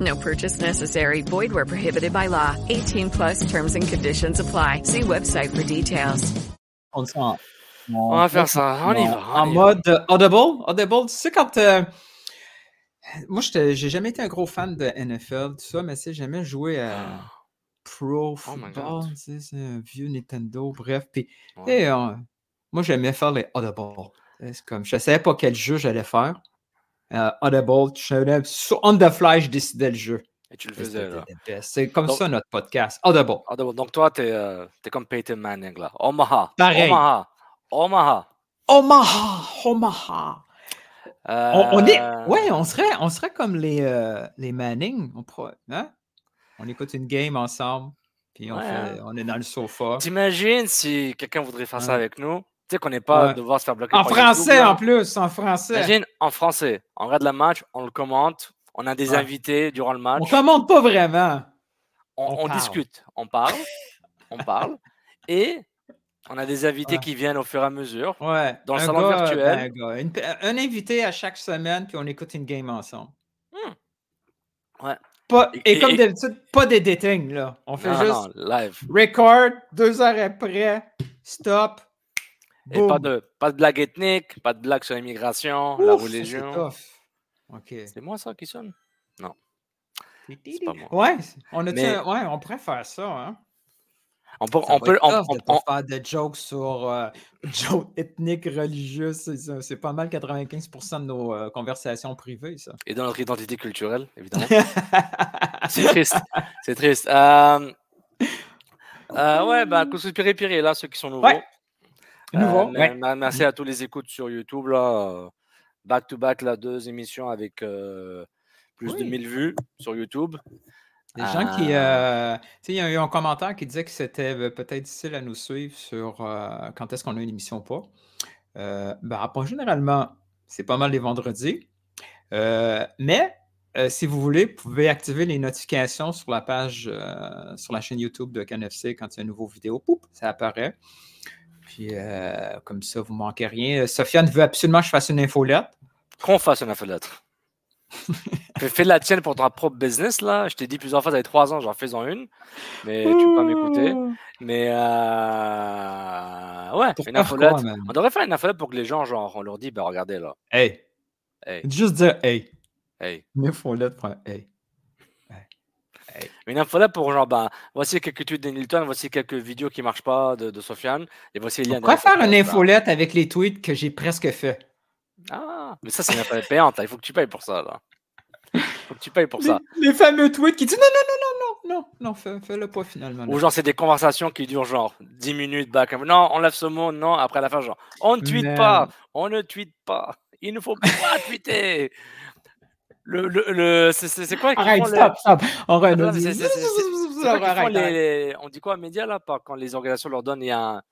No purchase necessary. Void where prohibited by law. 18 plus terms and conditions apply. See website for details. On, s'en- On va faire ça. On y va. En on y va. mode euh, Audible. Audible, tu sais, quand. euh, moi, j'ai jamais été un gros fan de NFL, tout ça, mais tu sais, j'aimais jouer à Pro Oh Football. C'est un vieux Nintendo, bref. Puis, Ouais. euh, moi, j'aimais faire les Audible. C'est comme, je savais pas quel jeu j'allais faire. Euh, Audible, je savais, sur- on the fly, je décidais le jeu. Et tu le faisais là. C'est comme Donc- ça notre podcast. Audible. D'abord, donc toi, t'es euh, comme Peyton Manning là. Omaha. Pareil. Omaha. Omaha. Omaha! Omaha! Euh, On, on est, ouais, on serait, on serait comme les, euh, les Manning. On, pourrait- hein? on écoute une game ensemble, puis on, Ouais, fait- hein. on est dans le sofa. T'imagines si quelqu'un voudrait faire ça avec nous? Tu sais qu'on n'est pas Ouais. devoir se faire bloquer En français YouTube, en plus, en français. Imagine en français. On regarde le match, on le commente, on a des Ouais. invités durant le match, On commente pas vraiment. on, on on parle. discute, on parle, on parle, et on a des invités Ouais. qui viennent au fur et à mesure. Ouais. Dans le un salon gars, virtuel. ben, un, gars. Une pe- un invité à chaque semaine, puis on écoute une game ensemble. Ouais. Pas, Et- et, comme d'habitude, pas d'editing, là. On fait Non, juste non, live. record, deux heures après, stop. Et pas de, pas de blague ethnique, pas de blague sur l'immigration, la religion. tough. OK. C'est moi ça qui sonne? C'est pas moi. Ouais, on a Mais- ouais, on pourrait faire ça, hein. On peut, Ça on peut, être on- tough on- de pas on- faire de jokes sur euh, jokes ethniques, religieuses. C'est, pas mal 95% de nos euh, conversations privées, ça. et dans notre identité culturelle, évidemment. c'est triste, c'est triste. Euh, euh, ouais, bah, Kousou Piri Piri, là, ceux qui sont nouveaux. Ouais. Nouveau, Euh, ouais. Merci à tous les écoutes sur YouTube, là. euh, Back to back, là, deux émissions avec euh, plus de Oui. 1000 vues sur YouTube. Des gens qui. Euh, il y a eu un commentaire qui disait que c'était peut-être difficile à nous suivre sur euh, quand est-ce qu'on a une émission ou pas. Euh, ben, pas généralement, c'est pas mal les vendredis. Mais si vous voulez, vous pouvez activer les notifications sur la page, sur la chaîne YouTube de CanFC quand il y a une nouvelle vidéo. Poup, ça apparaît. Puis euh, comme ça, vous ne manquez rien. Euh, Sofiane veut absolument que je fasse une infolette. Qu'on fasse une infolettre. fais, la tienne pour ton propre business, là. Je t'ai dit plusieurs fois, ça fait trois ans, j'en fais-en une. Mais tu peux pas m'écouter. Mais euh... ouais, une infolette. quoi? On devrait faire une infolette pour que les gens, genre, on leur dit, ben regardez là. Hey, Hey, juste dire hey. hey. Une infolette pour un hey. Une infolette pour genre, ben, voici quelques tweets de Nilton, voici quelques vidéos qui marchent pas de, de Sofiane, et voici les liens. De faire une infolette avec les tweets que j'ai presque fait. Ah, mais ça, c'est une infolette payante, là. Il faut que tu payes pour ça, là. faut que tu payes pour ça. Les, fameux tweets qui disent non, non, non, non, non, non, non, fais- fais-le pas finalement. Ou genre, c'est des conversations qui durent genre 10 minutes back. Non, on lève ce mot, non, après la fin, genre, on ne tweet pas, on ne tweet pas, il ne faut pas tweeter. Le, le, le, c'est, quoi Arrête, stop, stop. On dit quoi médias là Quand les organisations leur donnent, il y a un,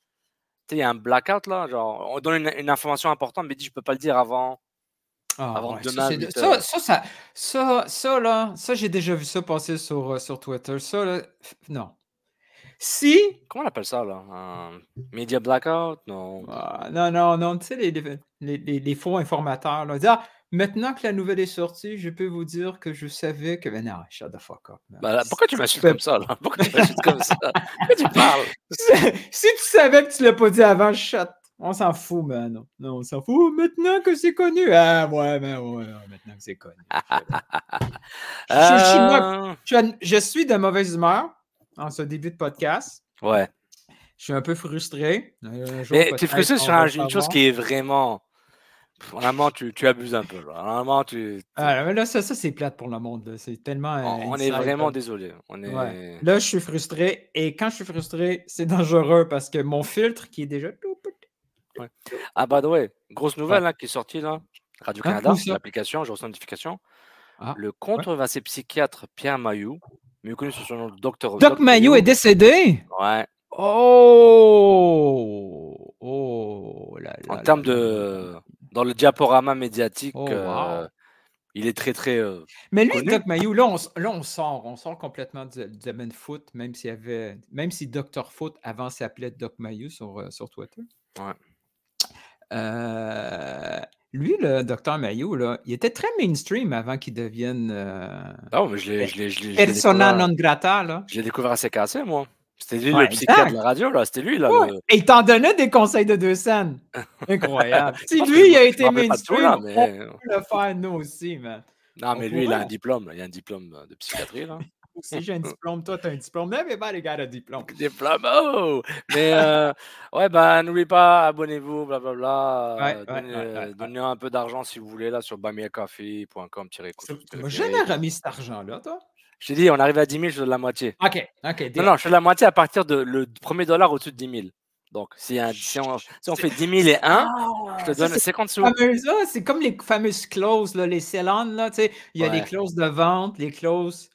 il y a un blackout là, genre, on donne une, une information importante, mais dit je peux pas le dire avant. Ah, avant ouais, ça, demain, ça, ça, ça, ça, ça, là, ça, j'ai déjà vu ça passer sur, euh, sur Twitter. Ça, là, non. Si. Comment on appelle ça là Un media blackout? Non. Ah, non, non, non, tu sais, les, les, les- les- les faux informateurs, là, dire, ah, maintenant que la nouvelle est sortie, je peux vous dire que je savais que. Mais non, shut the fuck up. là, pourquoi tu m'insultes comme ça là? Pourquoi tu m'insultes comme ça? Pourquoi tu parles? Si tu savais que tu l'as pas dit avant, shut. On s'en fout, man. Non, non, on s'en fout. Maintenant que c'est connu. Ah, ouais, mais ouais, maintenant que c'est connu. Je, suis Euh, je- je suis de mauvaise humeur en ce début de podcast. Ouais. Je suis un peu frustré. Mais tu es frustré sur une chose qui est vraiment. Vraiment, tu, tu abuses un peu. Vraiment, tu. Ah, là, ça, ça c'est plate pour le monde. C'est tellement. On, est vraiment désolé. On est... Là, je suis frustré. Et quand je suis frustré, c'est dangereux parce que mon filtre qui est déjà tout petit. Ah, bah ouais, grosse nouvelle hein, qui est sortie là. Radio-Canada, l'application, j'ai reçu notification. Ah, le controversé psychiatre Pierre Mayou, mieux connu sous son nom de Docteur. Doc, Mayou est décédé? Ouais. Oh! Oh! Là, en termes de. Dans le diaporama médiatique, oh, euh, il est très, très. Euh, Mais lui, Doc Mayou, là on, là, on sort. On sort complètement du, domaine foot, même s'il y avait. Même si Docteur Foot avant s'appelait Doc Mayou sur, euh, sur Twitter. Ouais. Euh, lui, le docteur Mayo, là, il était très mainstream avant qu'il devienne. Euh, ah, mais je l'ai. Persona non grata, là. J'ai découvert assez cassé, moi. C'était lui le psychiatre de la radio, là. C'était lui, là. Et il t'en donnait des conseils de deux scènes. Incroyable. si lui, il a été mainstream, là, mais... on peut le faire, nous aussi, man. Non, mais lui, il a un diplôme. Il a un diplôme de psychiatrie, là si j'ai un diplôme, toi, tu as un diplôme. les gars, a un diplôme. Diplôme, oh! Mais euh, ouais, bah, n'oubliez pas, abonnez-vous, blablabla. Ouais, donnez, donnez un peu d'argent si vous voulez, là, sur bamiacafé.com. Tu m'as jamais remis cet argent-là, toi? Je t'ai dit, on arrive à 10 000, je te donne la moitié. OK, OK. Non, non, je fais la moitié à partir de le premier dollar au-dessus de 10 000. Donc, si, un, si, on, si, on, fait 10 000 et 1, ah, je te donne 50 sous. C'est comme les fameuses clauses, là, les. Là, il y a les clauses de vente, les clauses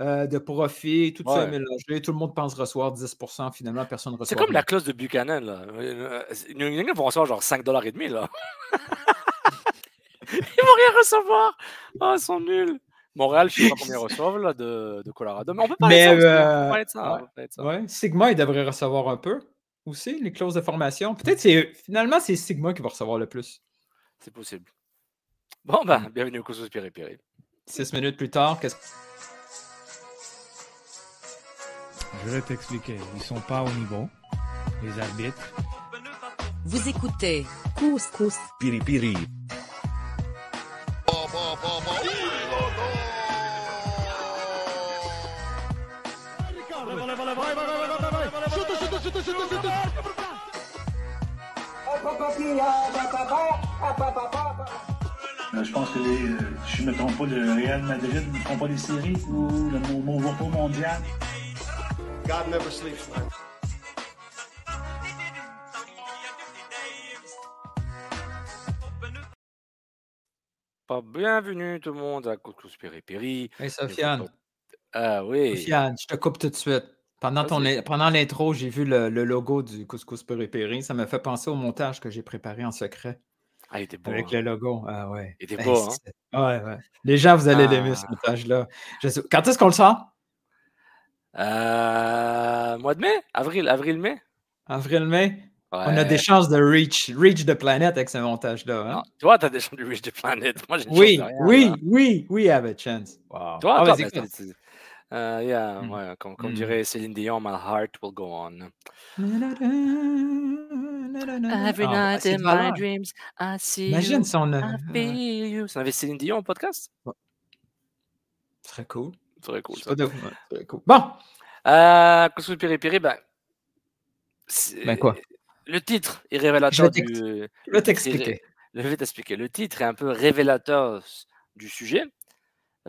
euh, de profit, tout ça est mélangé. Tout le monde pense recevoir 10% finalement, personne ne reçoit. C'est comme la clause de Buchanan. Là. New England vont recevoir genre 5 dollars et demi. Là. ils vont rien recevoir. Oh, ils sont nuls. Montréal, je ne sais pas combien ils reçoivent là, de, de, Colorado. Mais on peut parler de ça. Euh, ouais. Sigma, il devrait recevoir un peu aussi, les clauses de formation. Peut-être c'est finalement, c'est Sigma qui va recevoir le plus. C'est possible. Bon, ben, bienvenue au Course Piri Piri. Six minutes plus tard, qu'est-ce que Je vais t'expliquer. Ils sont pas au niveau, les arbitres. Vous écoutez Couscous Piri Piri. Je pense que les, euh, je ne me trompe pas, le Real Madrid ne font pas des séries ou le Movo mondial. God never sleeps, man. Bienvenue tout le monde à Couscous Péripéri. Hey Sofiane. Ah oui. Sofiane, je te coupe tout de suite. Pendant, ton, pendant l'intro, j'ai vu le, le, logo du Couscous Péripéri. Ça m'a fait penser au montage que j'ai préparé en secret. Ah, il était beau. Avec hein. le logo. Ah ouais. Il était beau, hein? Ouais, ouais. Les gens, vous allez l'aimer, ce ah. montage-là. Quand est-ce qu'on le sort? Euh, mois de mai? Avril, avril-mai? Avril-mai? On a des chances de reach, reach the planet avec ce montage-là. Hein? toi, tu as des chances de reach the planet. Moi, j'ai oui, oui, oui, oui, have a chance. Wow. Toi, ah, toi, uh, yeah, mm. ouais, comme, comme mm. dirait Céline Dion, my heart will go on. Every oh, night in my dreams, I see Imagine you, son, I feel you. Ça avait Céline Dion au podcast? Très cool. Très cool. Ça. Très cool. Bon. Euh, Piri Piri, ben. Ben quoi? Le titre est révélateur du. Je vais t'expliquer. Je vais t'expliquer. Le titre est un peu révélateur du sujet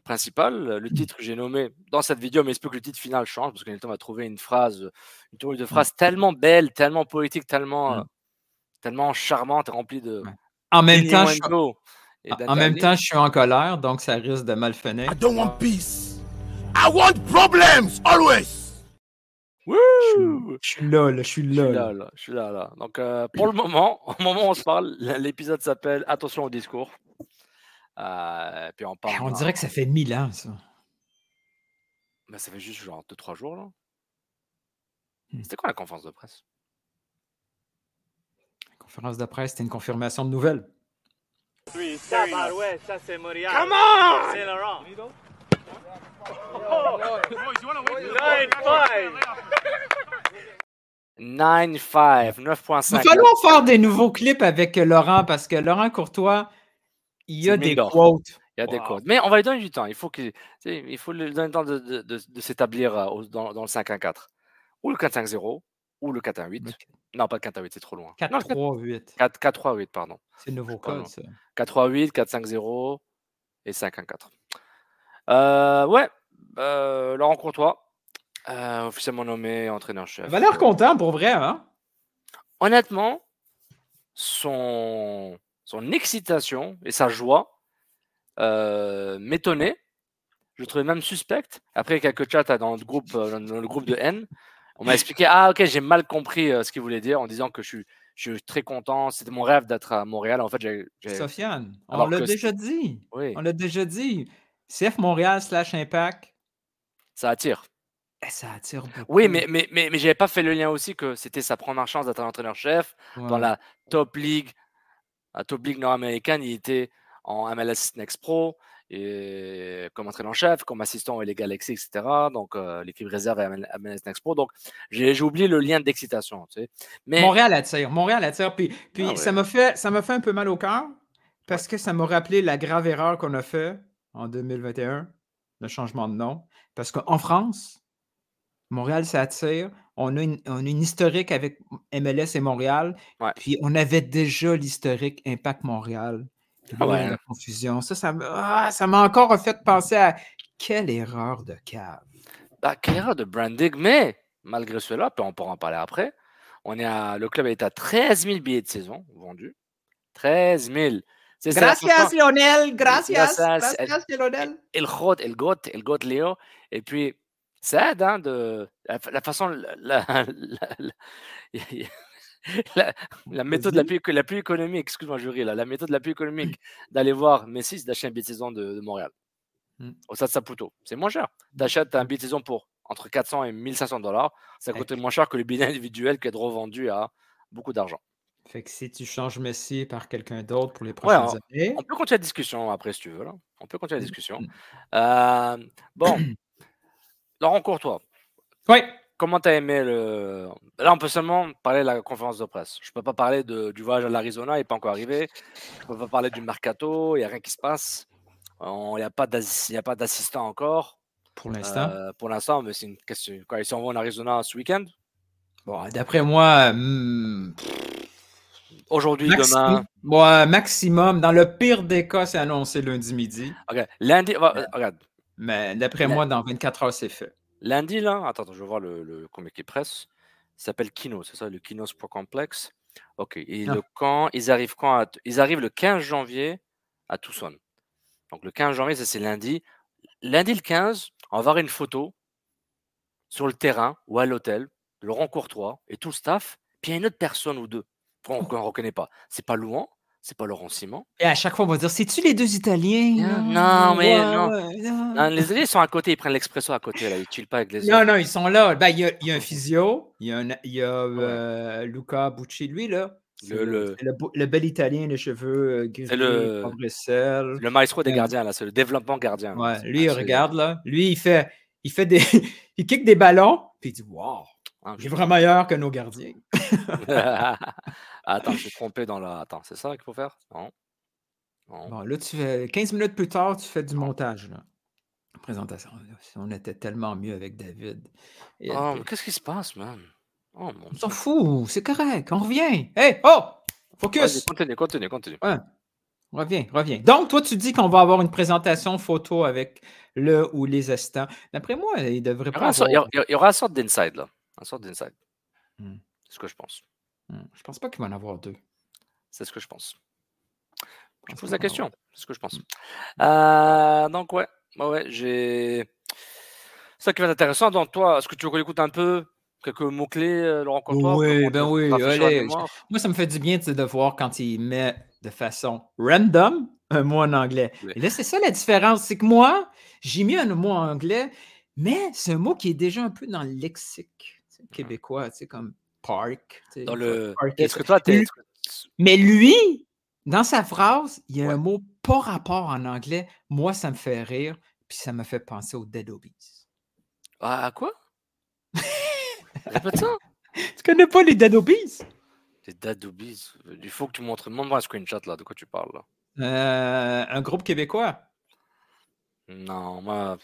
principal. Le titre que j'ai nommé dans cette vidéo, mais il se peut que le titre final change parce que va trouver une phrase, une théorie de phrase tellement belle, tellement poétique, tellement, mm. tellement charmante, remplie de. En même temps, je... en même temps, je suis en colère, donc ça risque de mal finir. I don't want peace. I want problems, always! Je suis là, là, je suis là. Je suis là, là. Donc, euh, pour le moment, au moment où on se parle, l'épisode s'appelle Attention au discours. Euh, puis on parle. On dirait que ça fait mille ans, ça. Ben, ça fait juste genre 2-3 jours, là. Hmm. C'était quoi la conférence de presse? La conférence de presse, c'était une confirmation de nouvelles. Oui, ouais, ça c'est Moriarty. Come on! C'est Laurent. 9-5, 9.5. Il va falloir faire des nouveaux clips avec Laurent parce que Laurent Courtois, il y a des quotes. Il y a des quotes. Mais on va lui donner du temps. Il faut, qu'il, il faut lui donner le temps de, de, de, s'établir euh, dans, dans, le 5-1-4 ou le 4-5-0. ou le 4-1-8. Non, pas le 4-1-8, c'est trop loin. 4-3-8. 4-3-8, pardon. C'est le nouveau code, ça. 4-3-8, 4-5-0 et 5-1-4. Euh, ouais, euh, Laurent Courtois, euh, officiellement nommé entraîneur-chef. Il va l'air content pour vrai, hein? Honnêtement, son, son excitation et sa joie euh, m'étonnaient. Je le trouvais même suspecte. Après quelques chats dans le groupe, euh, dans le groupe de N, on m'a expliqué Ah, ok, j'ai mal compris euh, ce qu'il voulait dire en disant que je suis, je suis très content. C'était mon rêve d'être à Montréal. En fait, j'ai. Sofiane, on l'a déjà dit. Oui, On l'a déjà dit. CF Montréal slash Impact, ça attire. eh, ça attire beaucoup. Oui, mais, mais, mais, mais j'avais pas fait le lien aussi que c'était sa première chance d'être un entraîneur-chef dans la top league, la top league nord-américaine. Il était en MLS Next Pro et comme entraîneur-chef, comme assistant au les Galaxy, etc. Donc euh, l'équipe réserve à MLS Next Pro. Donc j'ai oublié le lien d'excitation. Tu sais. Mais Montréal attire. Montréal attire. Puis, puis Ah ouais. ça m'a fait, ça fait un peu mal au cœur parce que ça m'a rappelé la grave erreur qu'on a fait en 2021, le changement de nom. Parce qu'en France, Montréal, ça attire. On a, une, on a une historique avec MLS et Montréal. Ouais. Puis on avait déjà l'historique Impact Montréal. Puis là, Ah ouais. la confusion. Ça, ça m'a ah, ça m'a encore fait penser à quelle erreur de cave. bah, quelle erreur de branding. Mais malgré cela, puis on pourra en parler après, on est à, le club est à 13 000 billets de saison vendus. 13 000. C'est- Gracias, Lionel. Gracias. Gracias. Gracias, Lionel. El Got, El Got, El Got Léo. Et puis, ça aide hein, de la, la façon, la, méthode la plus, la plus économique, excuse-moi, jury, là, la méthode la plus économique d'aller voir Messi, c'est d'acheter un billet de saison de, de Montréal Mm. au Stade Saputo. C'est moins cher. T'achètes un billet de saison pour entre 400 et 1500 dollars. Ça Ouais. coûte moins cher que le billet individuel qui est revendu à beaucoup d'argent. Fait que si tu changes Messi par quelqu'un d'autre pour les Ouais, prochaines années. on peut continuer la discussion après si tu veux. Là. On peut continuer la Mm. discussion. Euh, bon, Laurent Courtois. Oui. Comment tu as aimé le. Là, on peut seulement parler de la conférence de presse. Je peux pas parler de- du voyage à l'Arizona, il n'est pas encore arrivé. Je peux pas parler du mercato, il n'y a rien qui se passe. Il n'y a pas d'assistant encore. Pour l'instant. Euh, pour l'instant, mais c'est une question. Quoi, ils s'en vont en Arizona ce week-end Bon, d'après moi, hmm, Aujourd'hui, maxi- demain. ouais, maximum, dans le pire des cas, c'est annoncé lundi midi. Ok, Lundi, euh, regarde. Mais d'après moi, dans 24 heures, c'est fait. Lundi, là, attends, je vais voir le, le communiqué presse. Il s'appelle Kino, c'est ça, le Kino Sport Complex. Ok, et Ah. le camp, ils arrivent quand à- Ils arrivent le 15 janvier à Tucson. Donc le 15 janvier, ça c'est lundi. Lundi le 15, on va avoir une photo sur le terrain ou à l'hôtel de Laurent Courtois et tout le staff. Puis il y a une autre personne ou deux qu'on ne reconnaît pas. C'est pas Louan, c'est pas Laurent Simon? Et à chaque fois, on va dire c'est-tu les deux Italiens Non, mais Ouais, non. ouais, non. Non, les alliés sont à côté, ils prennent l'expresso à côté, là, ils chillent pas avec les Non, autres. non, ils sont là. Ben, il y a, il y a un physio, il y a, un- il y a euh, Luca Bucci, lui, là. Le- le- le, bel Italien, les cheveux euh, gris, le-. Le maestro des Euh, gardiens, là, c'est le développement gardien. Ouais, lui, il regarde, là. Lui, il fait, il fait des. il kick des ballons, puis il dit Wow, il est vraiment meilleur que nos gardiens. Attends, je suis trompé dans la. Attends, c'est ça qu'il faut faire? Non. Non. Bon, là, tu fais 15 minutes plus tard, tu fais du montage, là. Présentation. On était tellement mieux avec David. Et- Oh, mais qu'est-ce qui se passe, man? Oh mon On s'en fout, c'est correct, on revient. Hey, oh! Focus! continue, continue, continue. Ouais. Reviens, reviens. Donc, toi, tu dis qu'on va avoir une présentation photo avec le ou les assistants. D'après moi, il devrait Il pas avoir... il y aura une sorte d'inside, là. Un sorte d'inside. Hmm. C'est ce que je pense. Hmm, Je pense pas qu'il va en avoir deux. C'est ce que je pense. Je pose la question. C'est ce que je pense. Euh, donc, ouais. Ouais, ouais, j'ai. Ça qui va être intéressant. Donc, toi, est-ce que tu veux qu'on écoute un peu quelques mots-clés, euh, Laurent Courtois Oui, ben oui, rafraîchir la allez. Moi, ça me fait du bien de voir quand il met de façon random un mot en anglais. Oui. Et là, c'est ça la différence. C'est que moi, j'ai mis un mot en anglais, mais c'est un mot qui est déjà un peu dans le lexique québécois, tu sais, comme park. Dans le. que toi, Mais lui, dans sa phrase, il y a Ouais. un mot pas rapport en anglais. Moi, ça me fait rire, puis ça me fait penser aux Dead Obies. Ah, à quoi? Répète ça. Tu connais pas les Dead Obies? Les Dadoobies. Il faut que tu montres. Montre-moi un screenshot là. De quoi tu parles là Euh, un groupe québécois. Non, moi.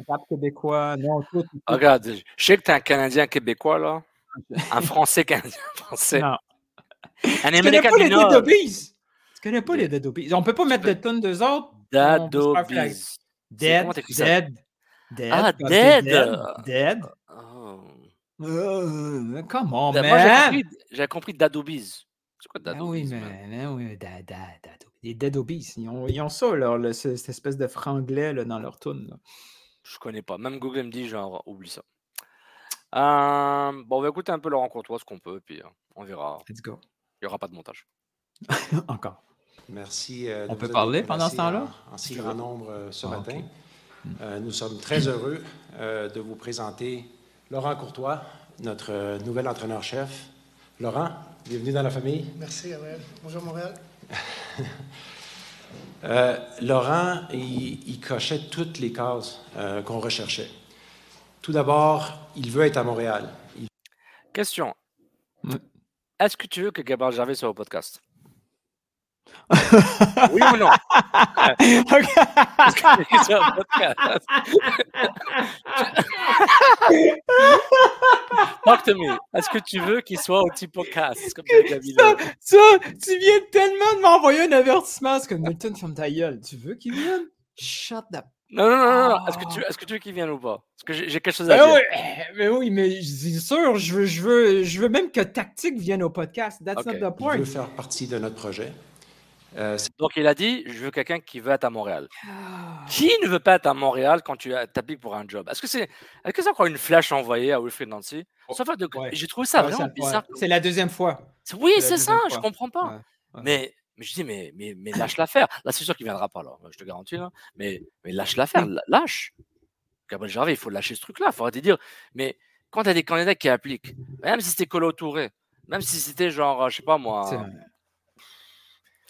Un rap québécois. Non, tu- Regarde, je sais que t'es un Canadien québécois là. Un Français canadien. Français. Non. Un Tu connais pas les. Dead Obies? Tu connais pas les Dead Obies? On peut pas mettre de tonnes d'eux autres? C'est- Dead, comment ça? dead, dead. Ah, dead. Dead. dead. Oh. Euh, Bah, j'avais man! compris, j'avais compris Dadobies. C'est quoi Ah Dadobies? oui, man? mais, mais oui, da, da, da- les Dead Obies, ils ont, ils ont ça, là, le- ce- cette espèce de franglais là, dans leur tune. Je connais pas. Même Google me dit, genre, oublie ça. Euh, bon, on va écouter un peu Laurent Courtois, ce qu'on peut, puis euh, on verra. Let's go. Il n'y aura pas de montage. Encore. Merci. euh, On peut parler pendant ce temps-là? En, en si grand nombre euh, ce Ah, matin. Euh, nous sommes très heureux euh, de vous présenter Laurent Courtois, notre euh, nouvel entraîneur-chef. Laurent, bienvenue dans la famille. Merci, Gabriel. Bonjour, Montréal. Euh, Laurent, il, il cochait toutes les cases euh, qu'on recherchait. Tout d'abord, il veut être à Montréal. Il- Question. Est-ce que tu veux que Gabriel Gervais soit au podcast? oui ou non? Est-ce que tu veux qu'il soit au podcast? Talk to me. Est-ce que tu veux qu'il soit au petit podcast? Comme Ça, tu viens tellement de m'envoyer un avertissement. C'est comme Milton, ferme ta gueule. Tu veux qu'il vienne? Shut up. Non, non, non, non. Est-ce que Ah. tu, est-ce que tu veux qu'il vienne ou pas? Est-ce que j'ai quelque chose à Ben dire? oui, mais oui, mais c'est sûr, je veux, je, veux, je veux même que Tactique vienne au podcast. That's not the point. veut faire partie de notre projet. Euh, Donc, il a dit Je veux quelqu'un qui veut être à Montréal. Ah. Qui ne veut pas être à Montréal quand tu appliques pour un job? Est-ce que c'est est -ce c'est encore une flèche envoyée à Wilfried Nancy? Ouais. J'ai trouvé ça Ouais, vraiment bizarre. C'est la deuxième fois. Oui, C'est ça, deuxième je fois. comprends pas. Ouais. Mais, mais je dis, mais, mais, mais lâche l'affaire. Là, c'est sûr qu'il viendra pas. Je te garantis, là. Mais, mais lâche l'affaire, la- lâche. Gabriel Gervais, il faut lâcher ce truc-là. Il faut arrêter de dire, mais quand tu as des candidats qui appliquent, même si c'était Colo Touré, même si c'était genre, je sais pas moi.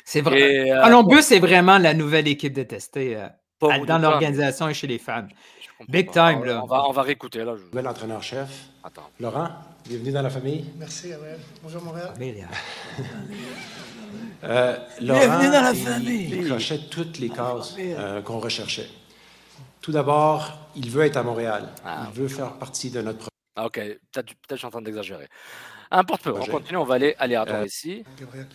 C'est vrai. Euh, Columbus c'est vraiment la nouvelle équipe détestée euh, dans l'organisation et chez les fans. Big pas. time, là. On va, on va réécouter, là. je- nouvel entraîneur-chef. Attends. Laurent, bienvenue dans la famille. Merci, Gabriel. Bonjour, Montréal. Euh, Bienvenue Laurent, dans la il- famille. Il, cochait toutes les cases euh, qu'on recherchait. Tout d'abord, il veut être à Montréal. Ah. Il veut faire partie de notre projet. Ah, ok, peut-être peut je suis en train d'exagérer. Importe peu, on continue, on va aller aléatoire Euh, ici. Gabriel.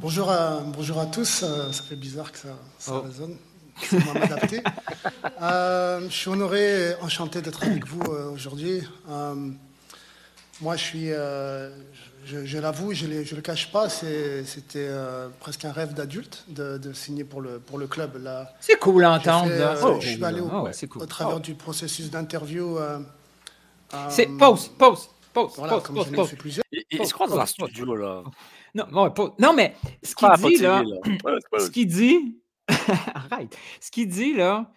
Bonjour à, bonjour à tous. euh, ça fait bizarre que ça, ça Oh. résonne. C'est moi m'adapter. Euh, je suis honoré et enchanté d'être avec vous euh, aujourd'hui. Euh, moi, je suis, euh, je, je l'avoue, je ne le cache pas, c'est- c'était euh, presque un rêve d'adulte de, de signer pour le, pour le club. Là, C'est cool à entendre. euh, C'est je suis allé au, ouais, c'est cool. au travers Ah. du processus d'interview. euh, C'est pause, pause, pause, Voilà, pause, comme pause, j'en ai pause. fait plusieurs. Il, il Pause, se croit dans pause, un studio, là. Non, pause. non, mais ce qu'il dit, là, ce qu'il dit, arrête. Ce qu'il dit, là,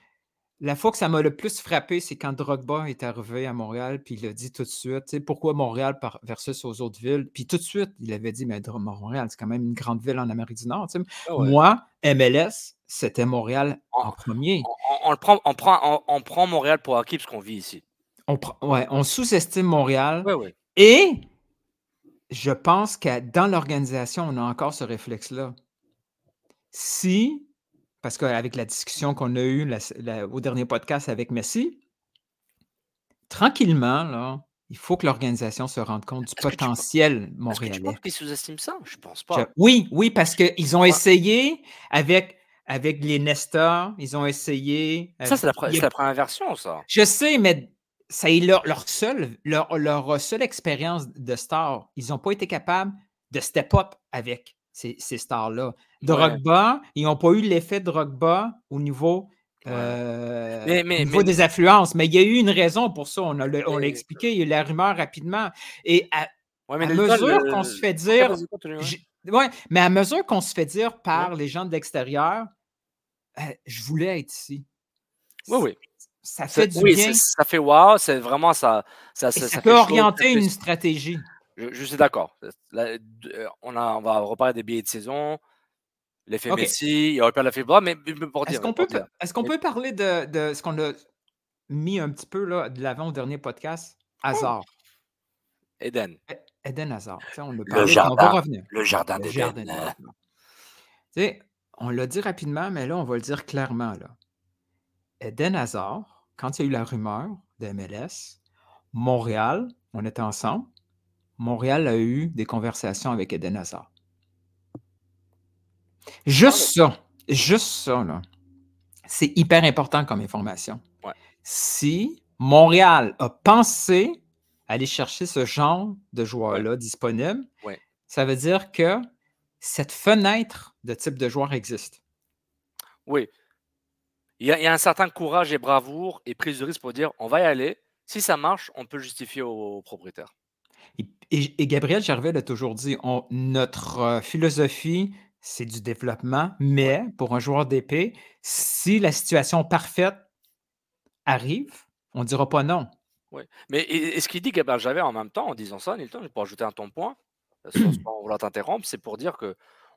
la fois que ça m'a le plus frappé, c'est quand Drogba est arrivé à Montréal, puis il a dit tout de suite, tu sais, pourquoi Montréal versus aux autres villes? Puis tout de suite, il avait dit, mais Montréal, c'est quand même une grande ville en Amérique du Nord. tu sais. Ah ouais. Moi, MLS, c'était Montréal en En- premier. On, le prend, on, prend, on, prend Montréal pour acquis parce qu'on vit ici. On, ouais, on sous-estime Montréal. Et je pense que dans l'organisation, on a encore ce réflexe-là. Si, parce qu'avec la discussion qu'on a eue la- la- au dernier podcast avec Messi, tranquillement, là, il faut que l'organisation se rende compte du tu potentiel que tu montréalais. penses qu'ils sous-estiment ça? Je pense Je- pas. oui, oui, parce qu'ils ont essayé avec, avec les Nesta, ils ont essayé. Ça, c'est la, la première version, ça. je sais, mais ça est leur, leur, seule, leur, leur seule expérience de star. Ils n'ont pas été capables de step up avec ces, ces stars-là. Drogba, ils n'ont pas eu l'effet Drogba au niveau, euh, Mais- mais- au niveau mais- des affluences. Mais il y a eu une raison pour ça. On l'a expliqué. Il y a eu la rumeur rapidement. Et à, Ouais, mesure qu'on se fait Ouais, dire. ouais. ouais, mais à mesure qu'on se fait dire par les gens de l'extérieur, euh, je voulais être ici. Oui, oui. Ça fait du oui, bien. ça fait wow, c'est vraiment ça. Ça, ça, ça, ça peut fait orienter une stratégie. Je, je suis d'accord. D- euh, On, a, on va reparler des billets de saison, l'effet Ok. Messi, il y aurait pu la fibre, mais, mais pour Est-ce dire. qu'on peut, dire. est-ce qu'on Mais- peut parler de, de ce qu'on a mis un petit peu là, de l'avant au dernier podcast? Hazard. Eden. E- Eden Hazard. Tu sais, on, a Le parlé, on va jardin. revenir. Le jardin Le d'Eden. jardin d'Éden. Tu sais, on l'a dit rapidement, mais là, on va le dire clairement. Là. Eden Hazard, quand il y a eu la rumeur de MLS, Montréal, on était ensemble, Montréal a eu des conversations avec Eden Hazard. Juste ça, juste ça, là, c'est hyper important comme information. Ouais. Si Montréal a pensé aller chercher ce genre de joueur-là disponible, Ouais. ça veut dire que cette fenêtre de type de joueur existe. Oui. Il y, a, il y a un certain courage et bravoure et prise de risque pour dire on va y aller. Si ça marche, on peut justifier au, propriétaire. Et, et- et Gabriel Gervais l'a toujours dit, on- notre euh, philosophie, c'est du développement, mais pour un joueur d'épée, si la situation parfaite arrive, on ne dira pas non. Oui. Mais et, et ce qu'il dit Gabriel Javet en même temps, en disant ça, Nilton, pour ajouter un ton point, euh, sans vouloir t'interrompre, c'est pour dire que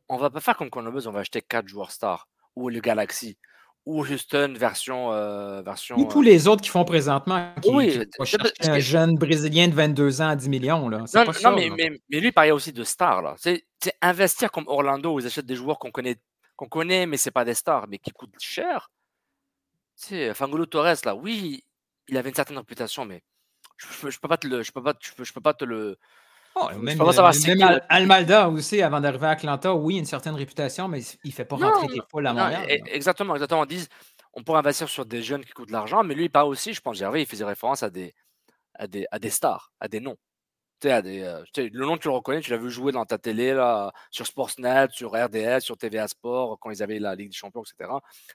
on va pas faire comme Columbus, on va acheter quatre joueurs stars, ou le Galaxy, ou Houston version. euh, version Ou tous euh, les autres qui font présentement, qui, Oui, qui un jeune Brésilien de 22 ans à 10 millions. Là. Non, pas non, ça, mais, là. mais, mais lui, il parlait aussi de stars. Là. C'est, c'est investir comme Orlando où ils achètent des joueurs qu'on connaît, qu'on connaît mais c'est pas des stars, mais qui coûtent cher. Fangolo Torres, là, oui, il avait une certaine réputation, mais je, je peux pas te le. Je peux pas, je peux, je peux pas te le. Oh, même savoir euh, même Al-. Almalda aussi, avant d'arriver à Atlanta, oui, une certaine réputation, mais il ne fait pas rentrer Non, des foules à Montréal. exactement, exactement. On dit, on pourrait investir sur des jeunes qui coûtent de l'argent, mais lui, il parle aussi, je pense, Gervais, il faisait référence à des, à des, à des stars, à des noms. Tu sais, à des, euh, tu sais, le nom, tu le reconnais, tu l'as vu jouer dans ta télé, là, sur Sportsnet, sur RDS, sur TVA Sport, quand ils avaient la Ligue des Champions, etc.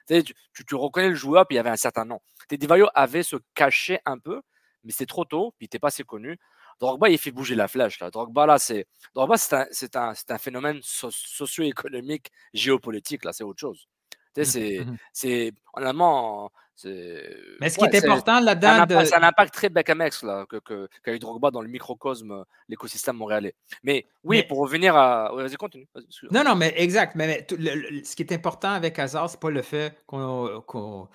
Tu, sais, tu, tu- tu reconnais le joueur, puis il y avait un certain nom. Teddy Vario avait se cacher un peu, mais c'était trop tôt, puis il n'était pas assez connu. Drogba, il fait bouger la flèche. Là. Drogba, là, c'est Drogba, c'est un, c'est un, c'est un phénomène so- socio-économique, géopolitique, là, c'est autre chose. Tu sais, c'est, Mhm. c'est, honnêtement, c'est. Mais ce qui est important c'est un, là-dedans, impact, de... c'est un impact très Beckham-X, là, que, que, qu'a eu Drogba dans le microcosme, l'écosystème montréalais. Mais oui, Mais- pour revenir à. Vas-y, continue. Non, non, mais exact. Mais, mais tout le- le- ce qui est important avec Hazard, c'est pas le fait qu'on, qu'on-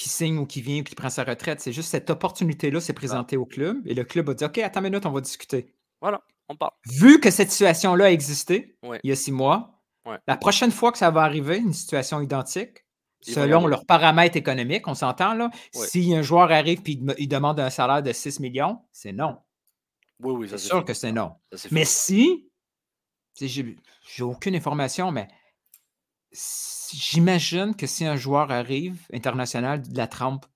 qu'il signe ou qu'il vient ou qu'il prend sa retraite. C'est juste cette opportunité-là s'est présentée au club et le club a dit OK, attends une minute, on va discuter. Voilà, on parle. Vu que cette situation-là a existé Ouais. il y a six mois, Ouais. la prochaine fois que ça va arriver, une situation identique, selon leurs paramètres économiques, on s'entend là, Ouais. si un joueur arrive et il, dem- il demande un salaire de 6 millions, c'est non. Oui, oui, ça C'est sûr que c'est non. Ça, Mais si, j'ai aucune information, mais j'imagine que si un joueur arrive international de la trempe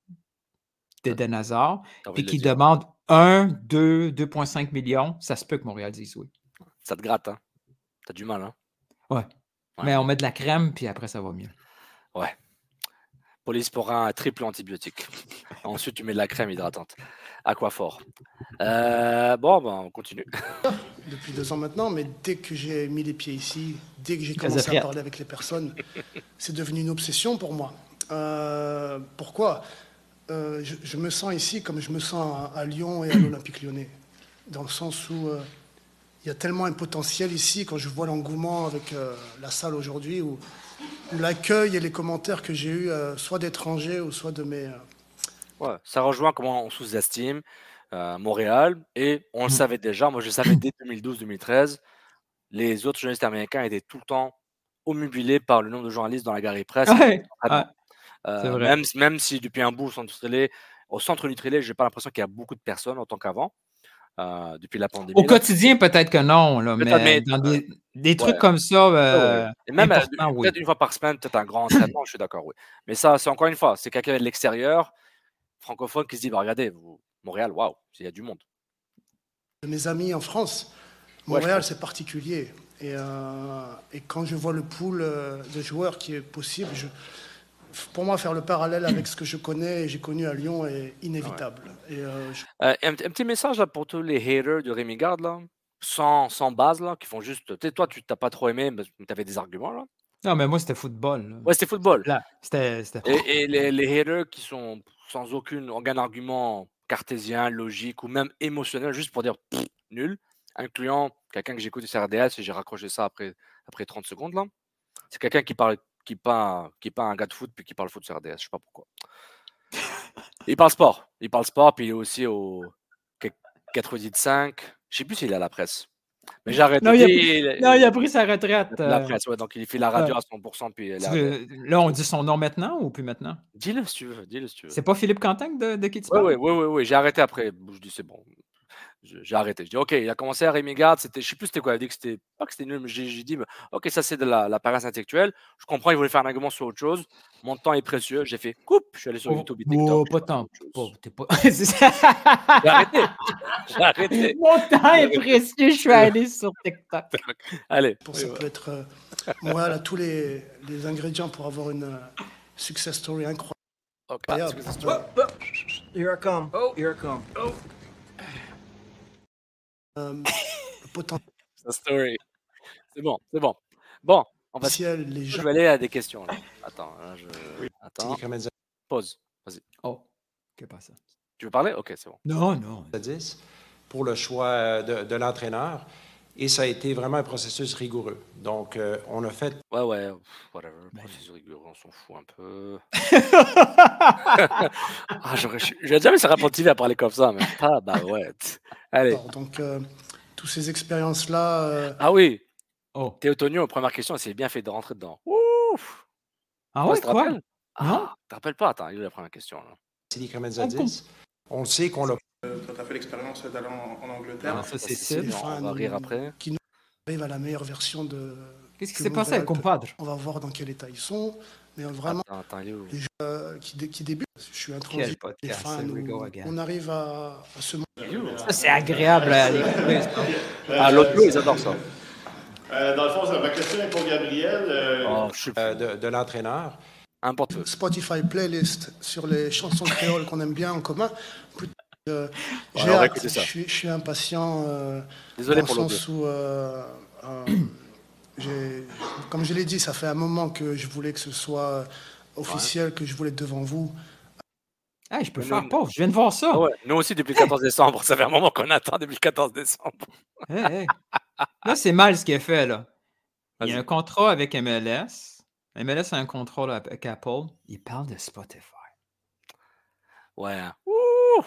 et de le qu'il dire. demande 1, 2, 2,5 millions, ça se peut que Montréal dise oui. Ça te gratte, hein? T'as du mal, hein? Ouais. Ouais. Mais on met de la crème, puis après, ça va mieux. Ouais. Police pour un triple antibiotique. Ensuite, tu mets de la crème hydratante. Aquaphor. Euh, bon, ben, on continue. depuis deux ans maintenant, mais dès que j'ai mis les pieds ici, dès que j'ai commencé à parler avec les personnes, c'est devenu une obsession pour moi. Euh, pourquoi? Euh, je, je me sens ici comme je me sens à, à Lyon et à l'Olympique lyonnais, dans le sens où euh, il y a tellement un potentiel ici, quand je vois l'engouement avec euh, la salle aujourd'hui, où l'accueil et les commentaires que j'ai eus, euh, soit d'étrangers ou soit de mes... euh, Ouais, ça rejoint comment on sous-estime euh, Montréal. Et on le Mm. savait déjà. Moi, je le savais dès 2012-2013. Les autres journalistes américains étaient tout le temps omnubilés par le nombre de journalistes dans la galerie presse. Ouais, ouais, Euh, même, même si depuis un bout au centre au centre Nutrélé, j'ai pas l'impression qu'il y a beaucoup de personnes autant qu'avant, euh, depuis la pandémie. Au là. quotidien, peut-être que non, là, mais mais, dans euh, des, trucs ouais. comme ça, euh. Et même oui. peut-être une fois par semaine, peut-être un grand entraînement, je suis d'accord, oui. Mais ça, c'est encore une fois, c'est quelqu'un de l'extérieur, francophone, qui se dit, bah, regardez, vous, Montréal, waouh, il y a du monde. de mes amis en France. Montréal, c'est particulier. Et, euh, et quand je vois le pool euh, de joueurs qui est possible, je- pour moi, faire le parallèle avec ce que je connais et j'ai connu à Lyon est inévitable. Et, euh, je- Euh, un, un petit message là, pour tous les haters de Rémi Garde, là, sans, sans base, là, qui font juste. Tu toi, tu t'as pas trop aimé, mais tu avais des arguments, là. Non, mais moi, c'était football. là. Ouais, c'était football. Là, c'était. Et, et les, les haters qui sont sans aucun, aucun argument cartésien, logique ou même émotionnel, juste pour dire nul, incluant quelqu'un que j'ai écouté sur RDS et j'ai raccroché ça après, après 30 secondes. là. C'est quelqu'un qui parle qui pas qui un gars de foot puis qui parle foot sur RDS, je sais pas pourquoi. Il parle sport. Il parle sport puis il est aussi au 5. Je sais plus s'il est à la presse. Mais j'arrête. Non, il a, pris, non, il a pris sa retraite. La euh, presse, ouais, donc il fait la radio ouais. à 100% puis la- Là, on dit son nom maintenant ou plus maintenant? Dis-le si tu veux, dis-le si tu veux. C'est pas Philippe Quentin de, de qui tu parles? oui, oui, oui, oui, j'ai arrêté après. Je dis c'est bon. J'ai arrêté. Je dis, OK, il a commencé à Rémi Garde, c'était, je sais plus c'était quoi, il a dit que c'était, pas que c'était nul, mais j'ai dit, mais, OK, ça c'est de la, la paresse intellectuelle. Je comprends, il voulait faire un argument sur autre chose. Mon temps est précieux. J'ai fait, coupe, je suis allé sur Oh, YouTube et oh, TikTok. pas tant. Pas- t'es pas- C'est ça. J'ai arrêté. J'ai arrêté. Mon temps est précieux, je suis allé sur TikTok. Allez. Pour ça peut être. euh, voilà tous les, les ingrédients pour avoir une euh, success story incroyable. Ok, Here I come. Oh, here I come. Euh, le potentiel. C'est bon, c'est bon. Bon, on va. les Je vais aller à des questions. Là. Attends, là, je. Attends. Pause. Vas-y. Oh, que passe? Tu veux parler? Ok, c'est bon. Non, non. 10 pour le choix de, de l'entraîneur. Et ça a été vraiment un processus rigoureux. Donc, euh, on a fait Ouais, ouais, pff, whatever. Processus rigoureux, on s'en fout un peu. ah, j'aurais, jamais Apple TV à parler comme ça, mais pas bah ouais. Allez. Donc, euh, toutes ces expériences-là. euh, Ah oui. Oh. Théo Tonio, première question, c'est bien fait de rentrer dedans. Ouf. Ah ouais, quoi? Ah, tu te rappelles pas? Attends, il est où la première question là? 10. On le sait qu'on l'a Tu as fait l'expérience d'aller en, en Angleterre. Ah, ça, c'est Sid, on va rire après. qui nous arrive à la meilleure version de. Qu'est-ce qui s'est passé Compadre? On va voir dans quel état ils sont. Mais vraiment, Attends, attends, où? les gens euh, qui, dé- qui débutent, je suis podcast, les fans, go on, arrive à, à ce Ça, c'est agréable à l'écouter. Ah, l'autre, ils adorent ça. Euh, dans le fond, ma question est pour Gabriel. Euh, Oh, euh, de, de l'entraîneur. Importe peu. Spotify playlist sur les chansons créoles qu'on aime bien en commun. Plutôt euh, va hâte. Je, suis, je suis impatient. euh, Désolé dans pour le l'audio. sens où, euh, euh, comme je l'ai dit, ça fait un moment que je voulais que ce soit officiel, que je voulais être devant vous. Hey, je peux Mais faire nous- pause, je viens de voir ça. Ah ouais, nous aussi depuis le 14 décembre. Ça fait un moment qu'on attend depuis le 14 décembre. Hey, hey. Là, c'est mal ce qu'il a fait, là. Il y a un contrat avec MLS. MLS a un contrat avec Apple. Il parle de Spotify. Ouais. Ouh!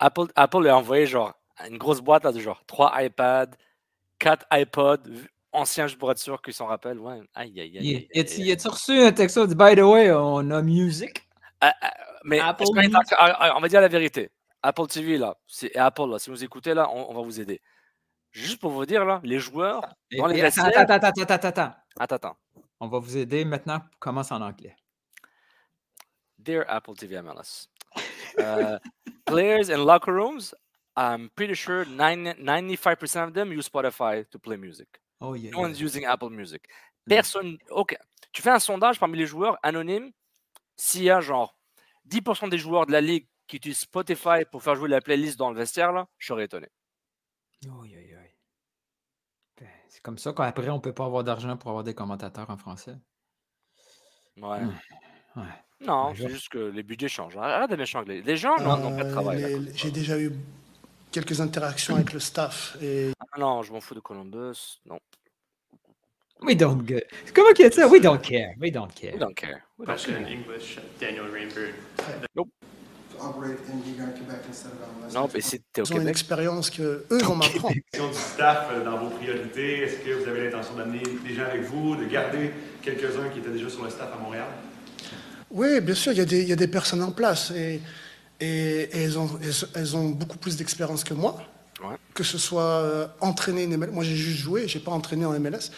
Apple, Apple lui a envoyé genre une grosse boîte là, de genre 3 iPads, 4 iPods, anciens juste pour être sûr qu'ils s'en rappellent. Ouais. Aïe, aïe, aïe. Y a-tu reçu un texto dit By the way, on a music? Ah, ah, mais Apple Music? ah, on va dire la vérité. Apple TV là, c'est Apple là, si vous écoutez là, on, on va vous aider. Juste pour vous dire là, les joueurs dans les attends, attends, attends, attends, attends. Attends, attends. On va vous aider maintenant. Commence en anglais. Dear Apple TV MLS, uh, players in locker rooms, I'm pretty sure 90, 95% of them use Spotify to play music. Oh, yeah, No yeah. one's using Apple Music. Personne. Ok. Tu fais un sondage parmi les joueurs anonymes. S'il y a genre 10% des joueurs de la ligue qui utilisent Spotify pour faire jouer la playlist dans le vestiaire, là, je serais étonné. Oh, yeah, yeah. Ben, C'est comme ça qu'après, on peut pas avoir d'argent pour avoir des commentateurs en français. Ouais. Hmm. Ouais. Non, c'est juste que les budgets changent. Arrête de méchant anglais. Les gens n'ont pas de Euh, travail. J'ai déjà eu quelques interactions avec le staff et Ah non, je m'en fous de Columbus. Non. We don't get. Comment qu'il y a ça? We don't care. We don't care. We don't care. We don't Question in care. English, Daniel Rainbird. Nope. operate in Liga Quebec instead of MLS. Non, mais au ils ont une expérience que eux vont m'apprendre. Question du staff euh, dans vos priorités, est-ce que vous avez l'intention d'amener des gens avec vous, de garder quelques-uns qui étaient déjà sur le staff à Montréal? Oui, bien sûr, il y, a des- il y a des personnes en place et, et- et elles, ont, elles- ont beaucoup plus d'expérience que moi. Ouais. Que ce soit euh, entraîné une MLS, moi j'ai juste joué, j'ai pas entraîné en MLS.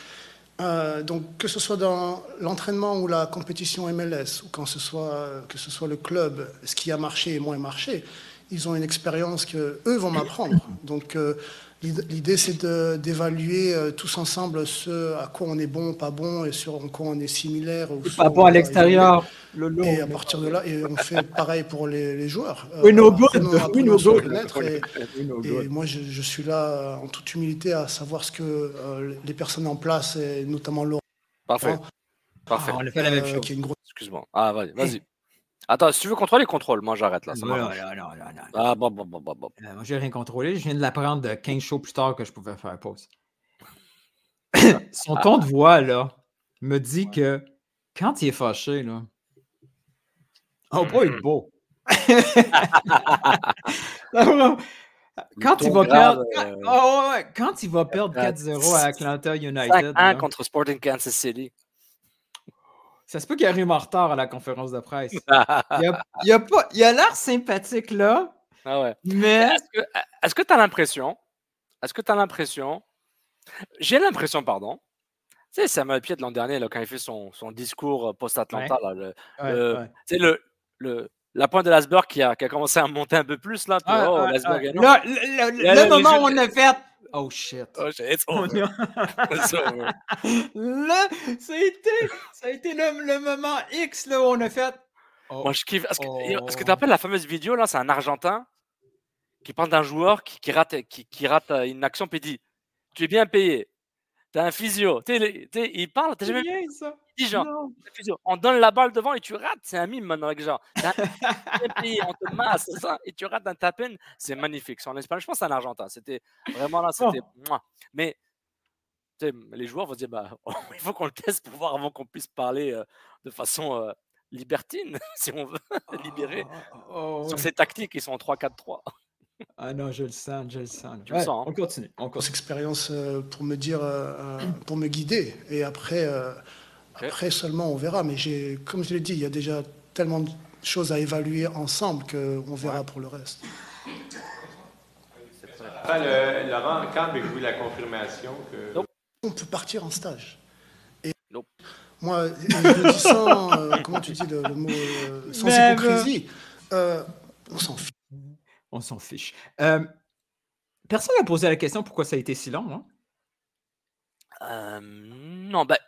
Euh, donc que ce soit dans l'entraînement ou la compétition MLS, ou quand ce soit, euh, que ce soit le club, ce qui a marché et moins marché, ils ont une expérience que eux vont m'apprendre. Donc euh, l'idée c'est de- d'évaluer euh, tous ensemble ce à quoi on est bon, pas bon, et sur quoi on est similaire. ou Pas bon on à va l'extérieur. évoluer. Lolo. Et à partir de là, et on fait pareil pour les, les joueurs. Euh, We know good. apprenons- We know good. et, good. moi, je, je suis là euh, en toute humilité à savoir ce que euh, les personnes en place, et notamment Laurent, Parfait. Parfait. Ah, on a fait la même euh, chose. qui est une grosse. Excuse-moi. Ah, vas-y, vas-y. Attends, si tu veux contrôler, contrôle. Moi, j'arrête là. Ça Non, non, non, non, non, non. Ah, bon, bon, bon, bon, bon. Euh, moi, j'ai rien contrôlé. Je viens de l'apprendre de 15 shows plus tard que je pouvais faire pause. Son ton de voix, là, me dit que quand il est fâché, là, on va pas être beau. quand ton il va grave, perdre. quand- euh, oh, ouais, quand il va perdre 4-0 à Atlanta United. 5-1 là, contre Sporting Kansas City. Ça se peut qu'il arrive en retard à la conférence de presse. Il a, il a pas- il a l'air sympathique là, Ah ouais. Mais. Est-ce que tu as l'impression Est-ce que tu as l'impression J'ai l'impression, pardon. Tu sais, Samuel Piet l'an dernier, là, quand il fait son, son discours euh, post-Atlanta, le, Ouais, le- ouais. tu sais, le, le, la pointe de l'iceberg qui a, qui a commencé à monter un peu plus, là. puis, oh. Là, le, moment où on a fait. Oh shit. Oh, shit, it's On over. a- It's over. là, ça a été, ça a été le, le moment X là, où on a fait. Oh, Moi, je kiffe. Est-ce que oh. que tu te rappelles la fameuse vidéo, là, c'est un Argentin qui parle d'un joueur qui, qui rate, qui, qui rate euh, une action, puis dit Tu es bien payé, tu as un physio. Sais, il parle, t'as jamais bien, ça. Il dit genre. "T'as physio. on donne la balle devant et tu rates. C'est un mime maintenant avec genre. T'as un- t'es payé, on te masse, ça, et tu rates un tapin. C'est magnifique. C'est en Espagne, je pense que c'est un Argentin. C'était vraiment là, c'était. mouah. Mais les joueurs vont se dire bah, il faut qu'on le teste pour voir avant qu'on puisse parler euh, de façon euh, libertine, si on veut, libérer. Oh, Sur ouais. ces tactiques, ils sont en 3-4-3. Ah non, je le sens, je le sens. Tu le Ouais, sens, hein? On continue. On continue. expérience euh, pour me dire, euh, euh, pour me guider. Et après, euh, après seulement on verra. Mais j'ai, comme je l'ai dit, il y a déjà tellement de choses à évaluer ensemble qu'on verra pour le reste. Enfin, le- Laurent, quand avez-vous la confirmation que. On peut partir en stage. Et Nope. moi, et je le dis sans, euh, comment tu dis le, le mot, euh, sans hypocrisie, euh, on s'en fiche. On s'en fiche. Euh, personne n'a posé la question pourquoi ça a été si long. Hein? Euh, non, bah,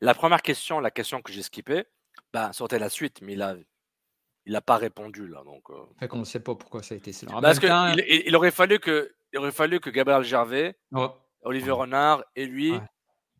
la première question, la question que j'ai skippée, bah, c'était la suite, mais il a, il a pas répondu là. Donc, euh, Fait qu'on ne sait pas pourquoi ça a été si long. Parce temps, il, il aurait fallu que, il aurait fallu que Gabriel Gervais, Oh. Olivier Renard et lui, Ouais.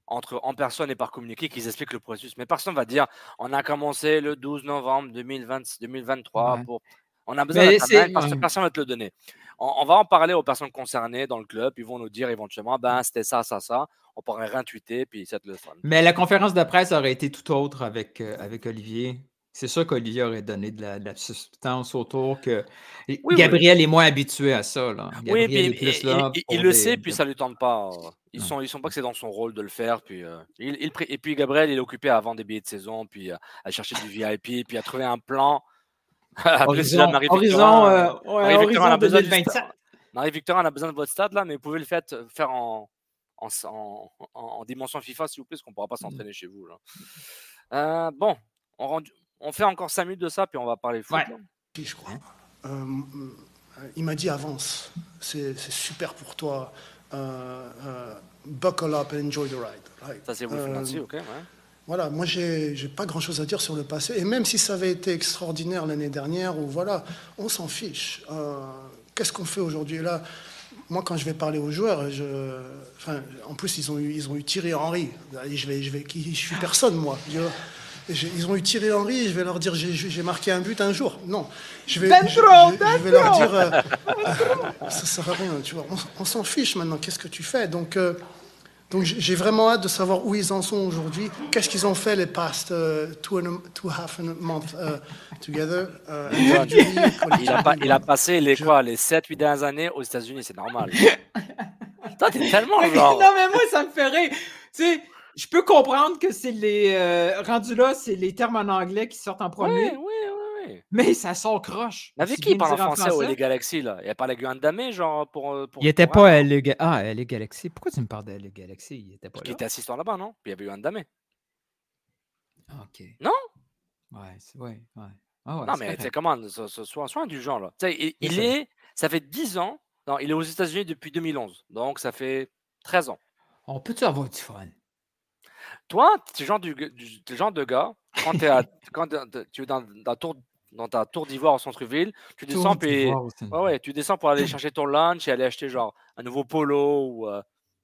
entre en personne et par communiqué, qu'ils expliquent le processus. Mais personne va dire, on a commencé le 12 novembre 2020, 2023 Ouais. pour. On a besoin d'un c'est- timeline parce que ouais. personne ne va te le donner. On, on va en parler aux personnes concernées dans le club. Ils vont nous dire éventuellement, ben c'était ça, ça, ça. On pourrait réintuiter, puis ça te le fun. Mais la conférence de presse aurait été tout autre avec, euh, avec Olivier. C'est sûr qu'Olivier aurait donné de la, de la substance autour que Oui, oui. Gabriel est moins habitué à ça. Là. Oui, est il, plus là il- le des- sait, puis de- ça lui tente pas. Ils sont, ils sont pas que c'est dans son rôle de le faire. Puis, euh, il, et puis Gabriel, il est occupé à vendre des billets de saison, puis euh, à chercher du VIP, puis à trouver un plan. Appeler Horizon- Marie-Victorin, horizon, euh, euh, Marie-Victorin a horizon besoin du 2027. stade. Marie-Victorin a besoin de votre stade là, mais vous pouvez le faire, faire en, en, en- en- en dimension FIFA, s'il vous plaît, parce qu'on ne pourra pas s'entraîner chez vous. Là. Euh, bon, on, rend- on fait encore 5 minutes de ça, puis on va parler foot. Ouais. là. Je crois. Euh, euh, il m'a dit avance, c'est c'est super pour toi. Euh, euh, buckle up and enjoy the ride. right? Ça, c'est vous Euh, financier, ok ouais. Voilà, moi j'ai pas grand chose à dire sur le passé. Et même si ça avait été extraordinaire l'année dernière, ou voilà, on s'en fiche. Euh, Qu'est-ce qu'on fait aujourd'hui? Là Moi, quand je vais parler aux joueurs, je, enfin, en plus ils ont eu, ils ont eu Thierry Henry. Je vais, je vais, qui, je suis personne moi. Ils ont eu Thierry Henry, je vais leur dire j'ai- marqué un but un jour. Non, je vais, je, je- je vais leur dire euh, ça sert à rien. Tu vois, on, on s'en fiche maintenant. Qu'est-ce que tu fais? Donc euh, donc j'ai vraiment hâte de savoir où ils en sont aujourd'hui. Qu'est-ce qu'ils ont fait les past uh, two, and a, two half and a month uh, together. uh, individually, il, a collectively. pas- il a passé les, quoi, les 7-8 dernières années aux États-Unis, c'est normal. Toi, t'es tellement genre. Non, mais moi, ça me rire. Tu sais, je peux comprendre que c'est les. euh, rendu là, c'est les termes en anglais qui sortent en premier. Oui, oui, oui. Mais ça sort croche. Mais avec qui il parle en dire français, au les Galaxy là? Il a parlé avec un Damé, genre pour. euh, pour Il était pour pas un- à LA Ah, LA Galaxy. Pourquoi tu me parles de LA Galaxy? Il était pas Parce qu'il là. était assistant là-bas, non? Puis il y avait eu un Damé. Ah, OK. Non? Ouais, c'est ouais, ouais. Ah ouais, Non, mais tu comment Sois, sois du genre là. Il, il est. Ça fait 10 ans. Non, il est aux États-Unis depuis 2011. Donc ça fait 13 ans. On peut-tu avoir du fun? Toi, tu es le genre, du, du- t'es le genre de gars, quand, à- tu es dans, dans, tour- dans ta tour d'ivoire au centre-ville, tu descends, ouais, ouais, tu descends pour aller chercher ton lunch et aller acheter genre un nouveau polo ou euh,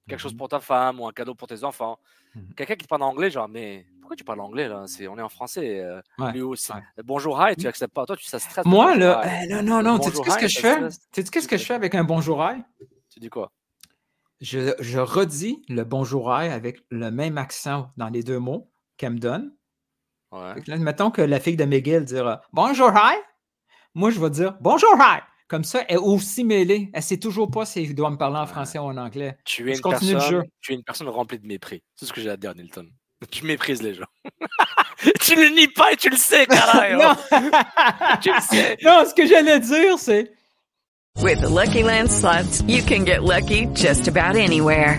quelque chose pour ta femme ou un cadeau pour tes enfants. Mhm. Quelqu'un qui te parle anglais, genre, mais pourquoi tu parles anglais là? C'est, On est en français. euh, Ouais, lui aussi. ouais. Bonjour, hi, tu acceptes pas. Toi, tu ça stresse. Moi, hi. euh, non, non, non. Tu sais qu'est-ce hi, que je fais? Tu sais qu'est-ce que je fais avec un bonjour aïe? Tu dis quoi? Je, je redis le bonjour aïe avec le même accent dans les deux mots qu'elle me donne. Ouais. Fait que là, mettons que la fille de Miguel dira bonjour hi. Moi, je vais dire bonjour hi. Comme ça, elle est aussi mêlée. Elle sait toujours pas si elle doit me parler en français ou en anglais. tu es, je une continue personne, le jeu. tu es une personne remplie de mépris. C'est ce que j'ai à dire, Nilton. Tu méprises les gens. tu ne le nies pas et tu le sais, carré. non. tu le sais. non, ce que j'allais dire, c'est With the Lucky Land slots, you can get lucky just about anywhere.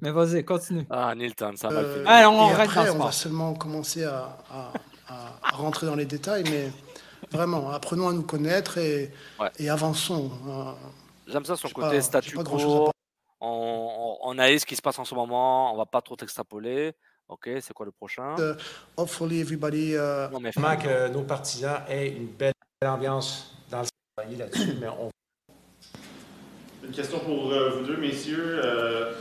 Mais vas-y, continue. Ah, Nilton, ça va Euh, Allez, on après, on va seulement commencer à, à- à- à rentrer dans les détails, mais vraiment, apprenons à nous connaître et, Ouais. et avançons. Euh, J'aime ça son côté pas- statu j'ai pas grand-chose à quo. On, on, on analyse ce qui se passe en ce moment. On va pas trop extrapoler. Ok, c'est quoi le prochain? Euh, hopefully everybody. euh, Non, mais Vraiment que nos partisans aient une belle ambiance dans le travailler là-dessus, mais on Une question pour euh, vous deux, messieurs. Euh,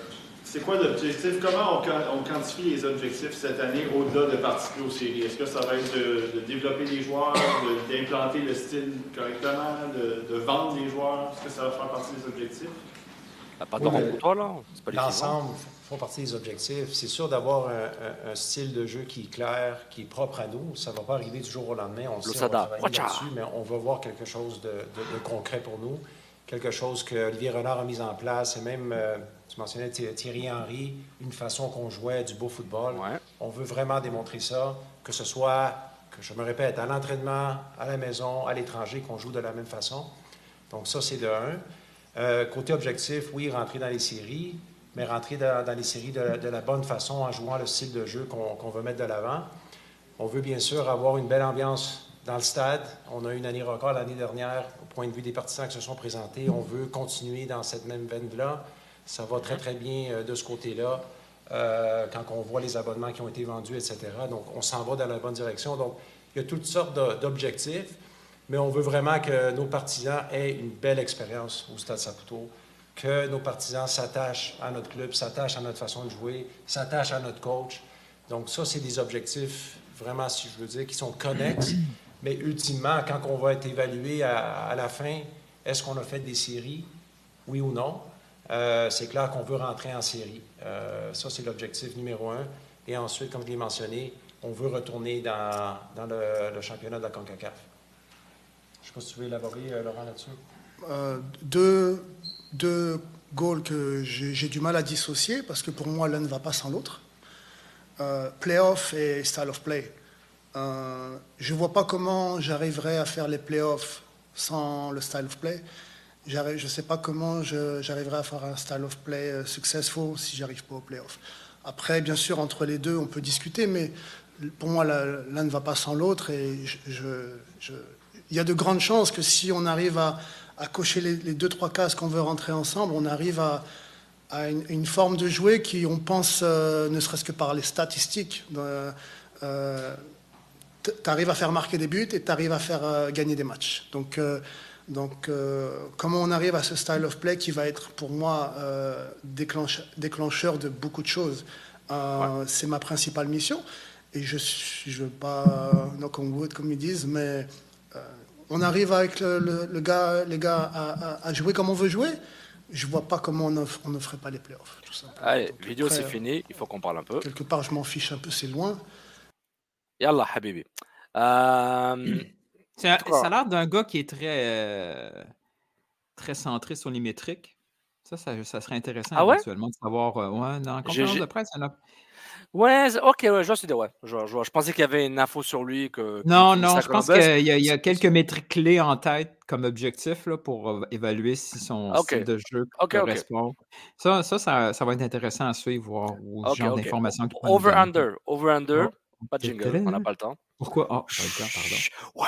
c'est quoi l'objectif? Comment on, on quantifie les objectifs cette année au-delà de participer aux séries? Est-ce que ça va être de, de développer les joueurs, de- d'implanter le style correctement, de, de vendre les joueurs? Est-ce que ça va faire partie des objectifs? Pas de Oui, pour toi, là. C'est pas les L'ensemble font partie des objectifs. C'est sûr d'avoir un, un- un style de jeu qui est clair, qui est propre à nous. Ça ne va pas arriver du jour au lendemain. On le sait, on va là-dessus, mais on va voir quelque chose de, de- de concret pour nous. Quelque chose que Olivier Renard a mis en place. Et même, euh, tu mentionnais Thi- Thierry Henry, une façon qu'on jouait du beau football. On veut vraiment démontrer ça, que ce soit, que je me répète, à l'entraînement, à la maison, à l'étranger, qu'on joue de la même façon. Donc ça, c'est de un. Euh, côté objectif, oui, rentrer dans les séries, mais rentrer dans, dans les séries de, la- de la bonne façon en jouant le style de jeu qu'on qu'on veut mettre de l'avant. On veut bien sûr avoir une belle ambiance dans le stade. On a eu une année record l'année dernière au point de vue des partisans qui se sont présentés. On veut continuer dans cette même veine-là. Ça va très, très bien euh, de ce côté-là. euh, quand on voit les abonnements qui ont été vendus, etc. Donc, on s'en va dans la bonne direction. Donc, il y a toutes sortes d'objectifs, mais on veut vraiment que nos partisans aient une belle expérience au Stade Saputo, que nos partisans s'attachent à notre club, s'attachent à notre façon de jouer, s'attachent à notre coach. Donc, ça, c'est des objectifs, vraiment, si je veux dire, qui sont connexes. Mais ultimement, quand on va être évalué à, la fin, est-ce qu'on a fait des séries, oui ou non? Euh, c'est clair qu'on veut rentrer en série. Euh, ça, c'est l'objectif numéro un. Et ensuite, comme je l'ai mentionné, on veut retourner dans, dans le, championnat de la CONCACAF. Je ne sais pas si tu veux élaborer, euh, Laurent, là-dessus. deux, deux goals que j'ai du mal à dissocier parce que pour moi l'un ne va pas sans l'autre. Playoff et style of play. Euh, je ne vois pas comment j'arriverai à faire les playoffs sans le style of play. Je ne sais pas comment j'arriverai à faire un style of play euh, successful si j'arrive pas aux playoffs. Après, bien sûr, entre les deux, on peut discuter, mais pour moi, l'un ne va pas sans l'autre. Il y a de grandes chances que si on arrive à, cocher les, les deux, trois cases qu'on veut rentrer ensemble, on arrive à, une, forme de jouer qui, on pense, euh, ne serait-ce que par les statistiques, tu arrives à faire marquer des buts et tu arrives à faire euh, gagner des matchs. Donc, euh, donc euh, comment on arrive à ce style of play qui va être pour moi déclenche- déclencheur de beaucoup de choses? C'est ma principale mission. Et je ne veux pas knock on wood, comme ils disent, mais on arrive avec le, le- le gars, les gars à, à- à jouer comme on veut jouer. Je vois pas comment on ne, on ne ferait pas les playoffs. Tout. Allez, vidéo après, c'est fini, il faut qu'on parle un peu. Quelque part, je m'en fiche un peu, c'est loin. Yallah, Habibi. Euh, un- ça a l'air d'un gars qui est très, euh, très centré sur les métriques. Ça, ça, ça serait intéressant Ah ouais? éventuellement de savoir. euh, ouais, dans la conférence de presse, il y en a- Ouais, ok, ouais, je idée, ouais. Je, je. Je pensais qu'il y avait une info sur lui. Que, Non, non, je pense qu'il y, a- il y a quelques métriques clés en tête comme objectif là, pour évaluer si son Ok. style de jeu correspond. Ça, ça, ça, ça va être intéressant à suivre, voir au genre d'informations qu'il. Over-under. Over-under. Pas de jingle, on n'a pas le temps. Pourquoi? Ah, pas le temps, pardon. Ouais.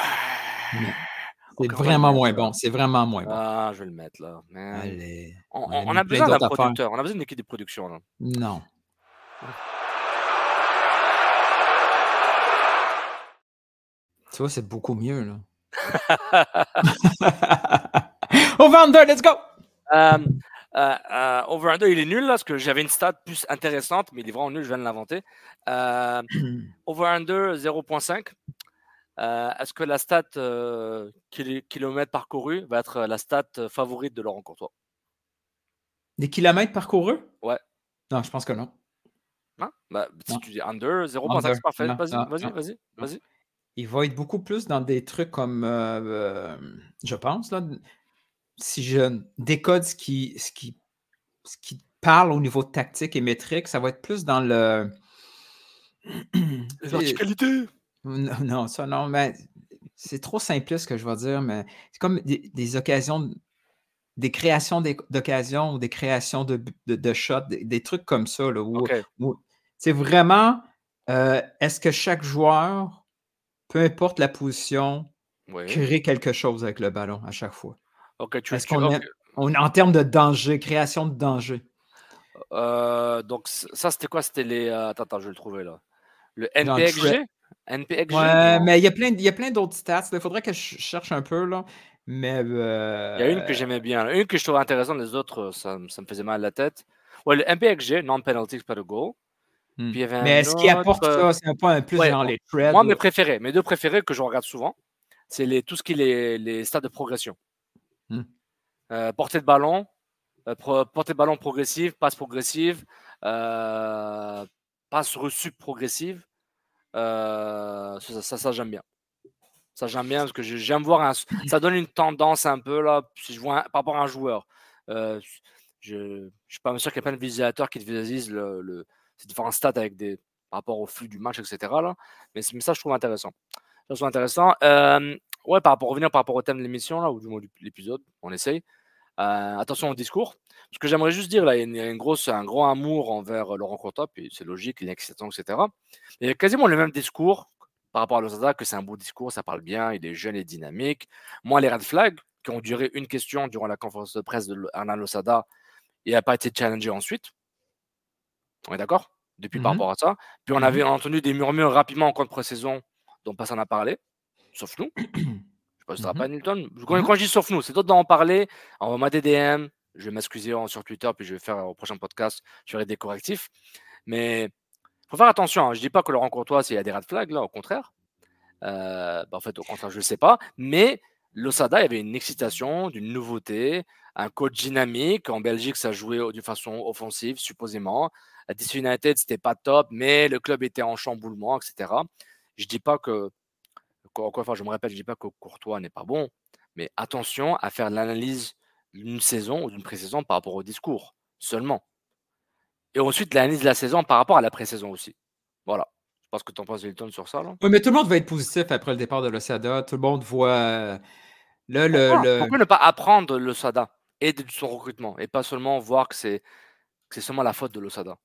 C'est vraiment moins bon. C'est vraiment moins bon. Ah, je vais le mettre là. Allez. On, on- on a besoin d'un producteur. On a besoin d'une équipe de production. Là. Non. Tu vois, c'est beaucoup mieux, là. Over-under, let's go! Euh, euh, euh, over-under, il est nul là, parce que j'avais une stat plus intéressante, mais il est vraiment nul, je viens de l'inventer. Euh, over-under 0.5. Euh, Est-ce que la stat euh, kil- kilomètres parcourus va être la stat euh, favorite de Laurent Courtois? Des kilomètres parcourus? Ouais. Non, je pense que non. Bah, Si Non. tu dis under, 0.5, Under, c'est parfait. Vas-y, vas-y, vas-y, vas-y. Il va être beaucoup plus dans des trucs comme, euh, euh, je pense, là, si je décode ce qui, ce, qui, ce qui parle au niveau tactique et métrique, ça va être plus dans le. verticalité. Non, non, ça non, mais c'est trop simpliste ce que je vais dire, mais c'est comme des, des occasions, de- des créations d'occasions ou des créations de, bu- de, de shots, des, des trucs comme ça, là, où, Ok. où c'est vraiment euh, est-ce que chaque joueur, peu importe la position, crée quelque chose avec le ballon à chaque fois? Ok, tu, Est-ce tu- qu'on ok. est- on- en termes de danger, création de danger? Euh, donc, ça, c'était quoi? C'était les. euh, attends, attends, je vais le trouver là. Le Dans NPXG NPXG Ouais, mais il y a plein, il y a plein d'autres stats. Il faudrait que je cherche un peu, là. Mais. Il y a une que euh, j'aimais bien. Une que je trouvais intéressante, les autres, euh, ça, me- ça me faisait mal à la tête. Ouais, le MPXG, non-penalty per goal. Hmm. Puis il y avait Mais est-ce qu'il apporte ça? euh, C'est un peu un plus ouais, genre les threads. Moi, mes préférés, mes deux préférés que je regarde souvent, c'est les, tout ce qui est les, les stades de progression. Hmm. Euh, portée de ballon, euh, pro- portée de ballon progressive, passe progressive, euh, passe reçue progressive. Euh, ça, ça, ça, j'aime bien. Ça, j'aime bien parce que je- j'aime voir un. Ça donne une tendance un peu là, si je vois un- par rapport à un joueur. Je ne suis pas sûr qu'il y a plein de visualisateurs qui visualisent le, le- ces différents stats avec des, par rapport au flux du match, etc. Là. Mais, c'est- mais ça, je trouve intéressant. Ça, je trouve intéressant. Ouais, par rapport, revenir par rapport au thème de l'émission, là, ou du moins de l'épisode, on essaye. Euh, attention au discours. Ce que j'aimerais juste dire, là, il y a une, une grosse, un gros amour envers euh, Laurent Courtois, puis c'est logique, il est excitant, etc. Il y a quasiment le même discours par rapport à Lozada, que c'est un beau discours, ça parle bien, il est jeune et dynamique. Moi, les red flags, qui ont duré une question durant la conférence de presse de Hernan Losada, il n'a pas été challengé ensuite. On est d'accord? Depuis par Mhm. rapport à ça. Puis on Mhm. avait entendu des murmures rapidement en contre pré-saison dont personne n'a parlé, sauf nous. Je sais pas si tu Mhm. rappelles, Newton. Quand, quand je dis sauf nous, c'est d'autres d'en parler. Envoie-moi des DM. Je vais m'excuser sur Twitter, puis je vais faire au prochain podcast, je ferai des correctifs. Mais faut faire attention. hein. Je dis pas que Laurent Courtois, s'il y a des red flags, là, au contraire. Euh, bah, en fait, au contraire, je ne sais pas. Mais l'Osada, il y avait une excitation, d'une nouveauté, un coach dynamique. En Belgique, ça jouait de façon offensive, supposément. À DC United, c'était pas top, mais le club était en chamboulement, etc. Je dis pas que, encore une fois, je me répète, je dis pas que Courtois n'est pas bon, mais attention à faire l'analyse d'une saison ou d'une pré-saison par rapport au discours seulement. Et ensuite, l'analyse de la saison par rapport à la pré-saison aussi. Voilà. Je pense que tu en penses, Hilton, sur ça. Là? Oui, mais tout le monde va être positif après le départ de l'Osada. Tout le monde voit. euh, Là, le. Pourquoi, le- pourquoi ne pas apprendre le SADA et de son recrutement et pas seulement voir que c'est que c'est seulement la faute de l'Osada?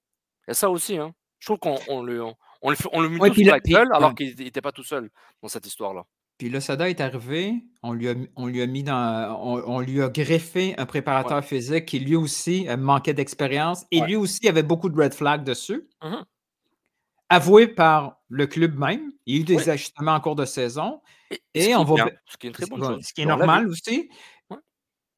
Il y a ça aussi. Hein. Je trouve qu'on on le, on, on le, on le met Ouais, tous puis- gueule alors ouais. qu'il n'était pas tout seul dans cette histoire-là. Puis l'Osada est arrivé, on lui a, on lui a mis dans. On, on lui a greffé un préparateur physique qui lui aussi euh, manquait d'expérience et lui aussi avait beaucoup de red flags dessus. Mhm. Avoué par le club même. Il y a eu des ajustements en cours de saison. Et on va. bien, ce qui est une très bonne chose. Ce qui est On l'a normal aussi.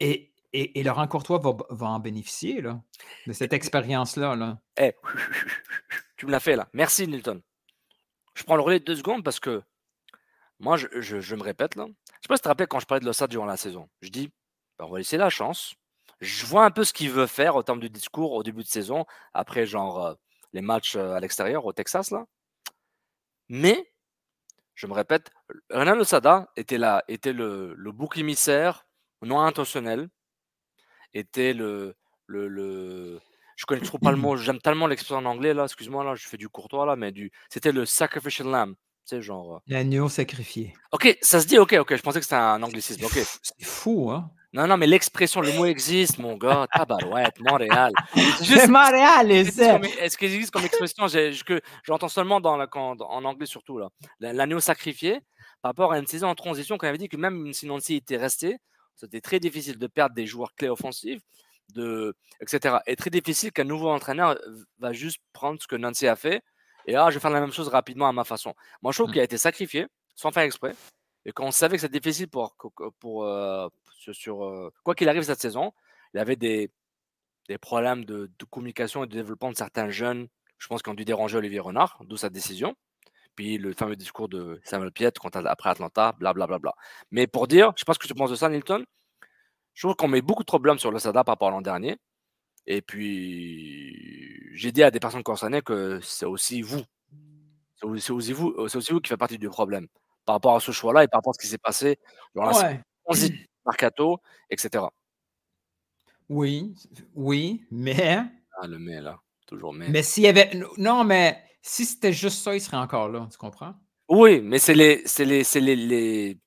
Et, et, et Laurent Courtois va, va en bénéficier là, de cette expérience-là. Là. Eh, tu me l'as fait là. Merci Nilton. Je prends le relais de deux secondes parce que moi, je, me répète là. Je sais pas si tu te rappelles quand je parlais de l'Ossad durant la saison. Je dis, bah, on va laisser la chance. Je vois un peu ce qu'il veut faire au terme du discours au début de saison, après genre euh, les matchs euh, à l'extérieur au Texas là. Mais, je me répète, Renan Losada était là, était le, le bouc émissaire non intentionnel, était le, le, le- je connais trop pas le mot, j'aime tellement l'expression en anglais là, excuse-moi là, je fais du courtois là, mais du, c'était le sacrificial lamb, tu sais genre. euh, L'agneau sacrifié. Ok, ça se dit, ok, ok, je pensais que c'était un anglicisme, ok. C'est fou, hein? Non, non, mais l'expression, le mot existe, mon gars, tabarouette, Montréal. C'est Montréal, les Est-ce qu'il existe comme expression j'entends seulement dans la, quand- en anglais surtout là, la- l'agneau sacrifié, par rapport à une saison en transition, quand il avait dit que même si Nancy était resté, c'était très difficile de perdre des joueurs clés offensifs, de, etc. Et très difficile qu'un nouveau entraîneur va juste prendre ce que Nancy a fait et ah, je vais faire la même chose rapidement à ma façon. Moi, je trouve mmh. qu'il a été sacrifié sans faire exprès. Et quand on savait que c'était difficile pour, pour, euh, sur, euh, quoi qu'il arrive cette saison, il y avait des, des problèmes de, communication et de développement de certains jeunes, je pense, qui ont dû déranger Olivier Renard, d'où sa décision. Puis le fameux discours de Samuel Piet après Atlanta, blablabla. Bla, bla, bla. Mais pour dire, je pense que tu penses de ça, Nilton. Je trouve qu'on met beaucoup de problèmes sur le SADA par rapport à l'an dernier. Et puis, j'ai dit à des personnes concernées que c'est aussi vous. C'est aussi vous, aussi vous qui faites partie du problème par rapport à ce choix-là et par rapport à ce qui s'est passé dans la ouais. Mercato, etc. Oui, oui, mais. Ah, le mais là, toujours mais. Mais s'il y avait. Non, mais si c'était juste ça, il serait encore là, tu comprends? Oui, mais c'est les, les, les, les,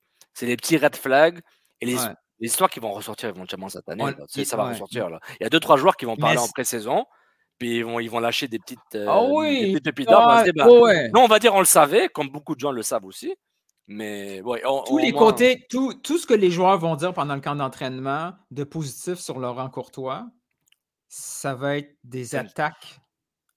les petits red flags et les, histoires qui vont ressortir éventuellement cette année. ça va ressortir là. Il y a deux, trois joueurs qui vont parler en pré-saison. Puis ils vont, ils vont lâcher des petites, euh, ah oui. des petites ah, bah, Non, on va dire on le savait, comme beaucoup de gens le savent aussi. Mais ouais, tous les côtés, tout, tout, ce que les joueurs vont dire pendant le camp d'entraînement de positif sur Laurent Courtois, ça va être des attaques.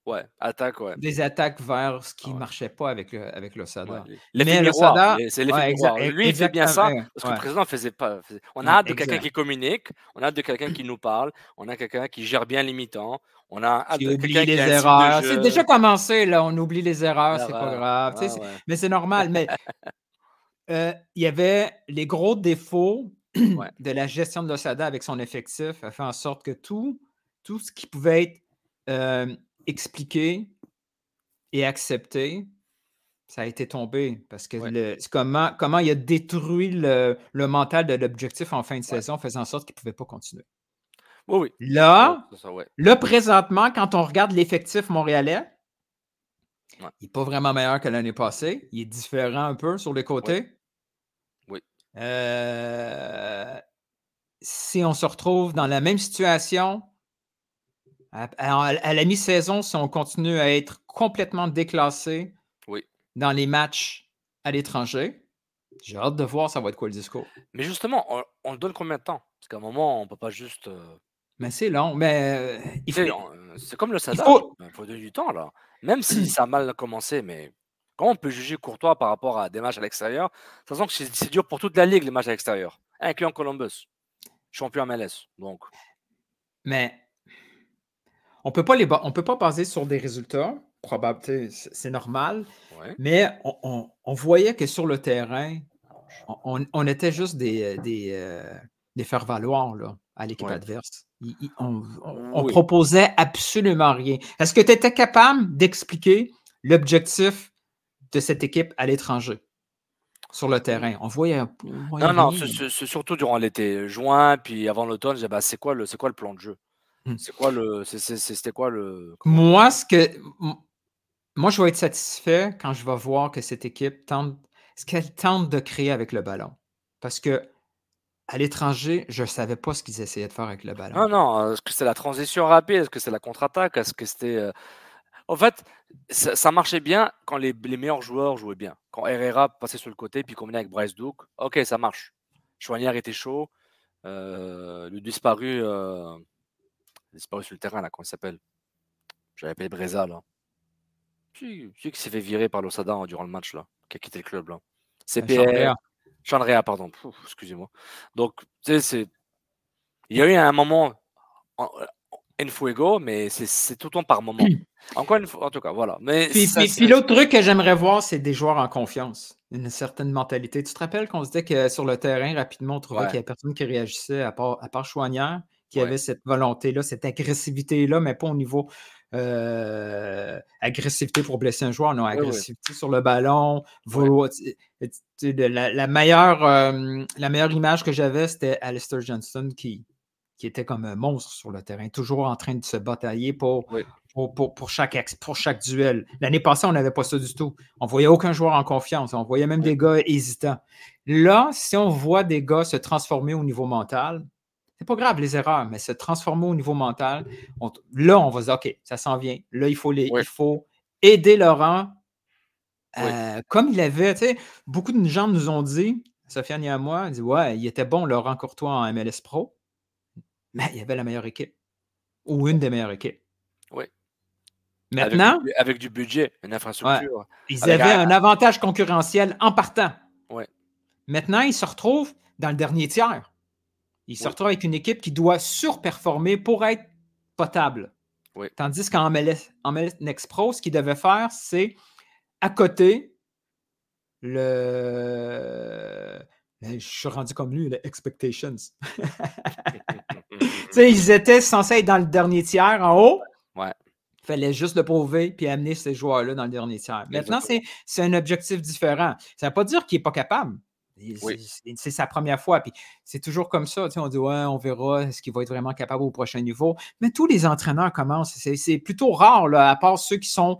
Ouais, attaques, ouais. Des attaques vers ce qui ne marchait pas avec avec le Sada. Ouais, le Sada, c'est l'effet ouais, Lui, il fait bien ça parce que le président faisait pas. On a hâte de quelqu'un qui communique, on a hâte de quelqu'un qui nous parle, on a quelqu'un qui gère bien les mi-temps, on a hâte qui de oublie les erreurs. C'est déjà commencé, là. On oublie les erreurs, c'est pas grave. Mais c'est normal. Mais Euh, il y avait les gros défauts de la gestion de l'Osada avec son effectif a fait en sorte que tout, tout ce qui pouvait être euh, expliqué et accepté, ça a été tombé parce que le, comment, comment il a détruit le, mental de l'objectif en fin de saison, faisant en sorte qu'il ne pouvait pas continuer. Oui, Là, là, présentement, quand on regarde l'effectif montréalais, il n'est pas vraiment meilleur que l'année passée. Il est différent un peu sur les côtés. Euh, si on se retrouve dans la même situation à, la mi-saison, si on continue à être complètement déclassé dans les matchs à l'étranger, j'ai hâte de voir ça va être quoi le discours. Mais justement, on, le donne combien de temps? Parce qu'à un moment, on ne peut pas juste. Euh mais c'est long, mais euh, C'est comme le Sada. Il faut... il faut donner du temps, là. Même si ça a mal commencé, mais Comment on peut juger Courtois par rapport à des matchs à l'extérieur? Sachant que c'est dur pour toute la ligue, les matchs à l'extérieur, incluant Columbus, champion MLS. Donc. Mais on peut pas les on peut pas baser sur des résultats. Probable, c'est normal. Mais on, voyait que sur le terrain, on, était juste des, des, euh, faire-valoir à l'équipe adverse. on, proposait absolument rien. Est-ce que tu étais capable d'expliquer l'objectif de cette équipe à l'étranger sur le terrain? On voyait. non, non, c'est surtout durant l'été. Juin, puis avant l'automne, bah, c'est quoi, le, quoi le plan de jeu? C'est quoi le. C'était quoi le. Moi, ce que. Moi, je vais être satisfait quand je vais voir que cette équipe tente. Ce qu'elle tente de créer avec le ballon. Parce que à l'étranger, je ne savais pas ce qu'ils essayaient de faire avec le ballon. Non, non. Est-ce que c'est la transition rapide? Est-ce que c'est la contre-attaque? Est-ce que c'était. Euh, en fait, ça, marchait bien quand les, meilleurs joueurs jouaient bien. Quand Herrera passait sur le côté puis combinait avec Bryce Duke, ok, ça marche. Chouanière était chaud. Euh, le disparu, euh, disparu sur le terrain, là, comment il s'appelle J'avais appelé Breza, là. Celui qui s'est fait virer par l'Osada hein, durant le match, là, qui a quitté le club, là. CPR. Chandrea, pardon. Excusez-moi. Donc, tu sais, c'est. Il y a eu un moment en fuego, mais c'est tout le temps par moment. Encore une fois, en tout cas, voilà. Mais puis, l'autre truc que j'aimerais voir, c'est des joueurs en confiance, une certaine mentalité. Tu te rappelles qu'on se disait que sur le terrain, rapidement, on trouvait qu'il n'y avait personne qui réagissait à part, à part Chouanière, qui avait cette volonté-là, cette agressivité-là, mais pas au niveau euh, agressivité pour blesser un joueur, non, agressivité sur le ballon, la, meilleure, euh, la meilleure image que j'avais, c'était Alistair Johnston qui, qui était comme un monstre sur le terrain, toujours en train de se batailler pour, pour, chaque, pour chaque duel. L'année passée, on n'avait pas ça du tout. On ne voyait aucun joueur en confiance. On voyait même des gars hésitants. Là, si on voit des gars se transformer au niveau mental, c'est pas grave les erreurs, mais se transformer au niveau mental, là, on va se dire, OK, ça s'en vient. Là, il faut, les, il faut aider Laurent Euh, comme il avait, tu sais, beaucoup de gens nous ont dit, Sofiane et à moi, dit Ouais, il était bon, Laurent Courtois en MLS Pro, mais il avait la meilleure équipe. Ou une des meilleures équipes. Oui. Maintenant, avec du, avec du budget, une infrastructure. Ouais. Ils avec avaient un- un avantage concurrentiel en partant. Ouais. Maintenant, ils se retrouvent dans le dernier tiers. Ils se Oui. retrouvent avec une équipe qui doit surperformer pour être potable. Oui. Tandis qu'en MLS, en MLS Next Pro, ce qu'ils devaient faire, c'est à côté le. Je suis rendu comme lui, le expectations. tu sais, ils étaient censés être dans le dernier tiers en haut. Ouais. Il fallait juste le prouver puis amener ces joueurs-là dans le dernier tiers. Maintenant, c'est un objectif différent. Ça ne veut pas dire qu'il n'est pas capable. Oui. c'est- sa première fois. Puis c'est toujours comme ça. tu sais, on dit Ouais, on verra est-ce qu'il va être vraiment capable au prochain niveau? Mais tous les entraîneurs commencent. C'est plutôt rare, là, à part ceux qui sont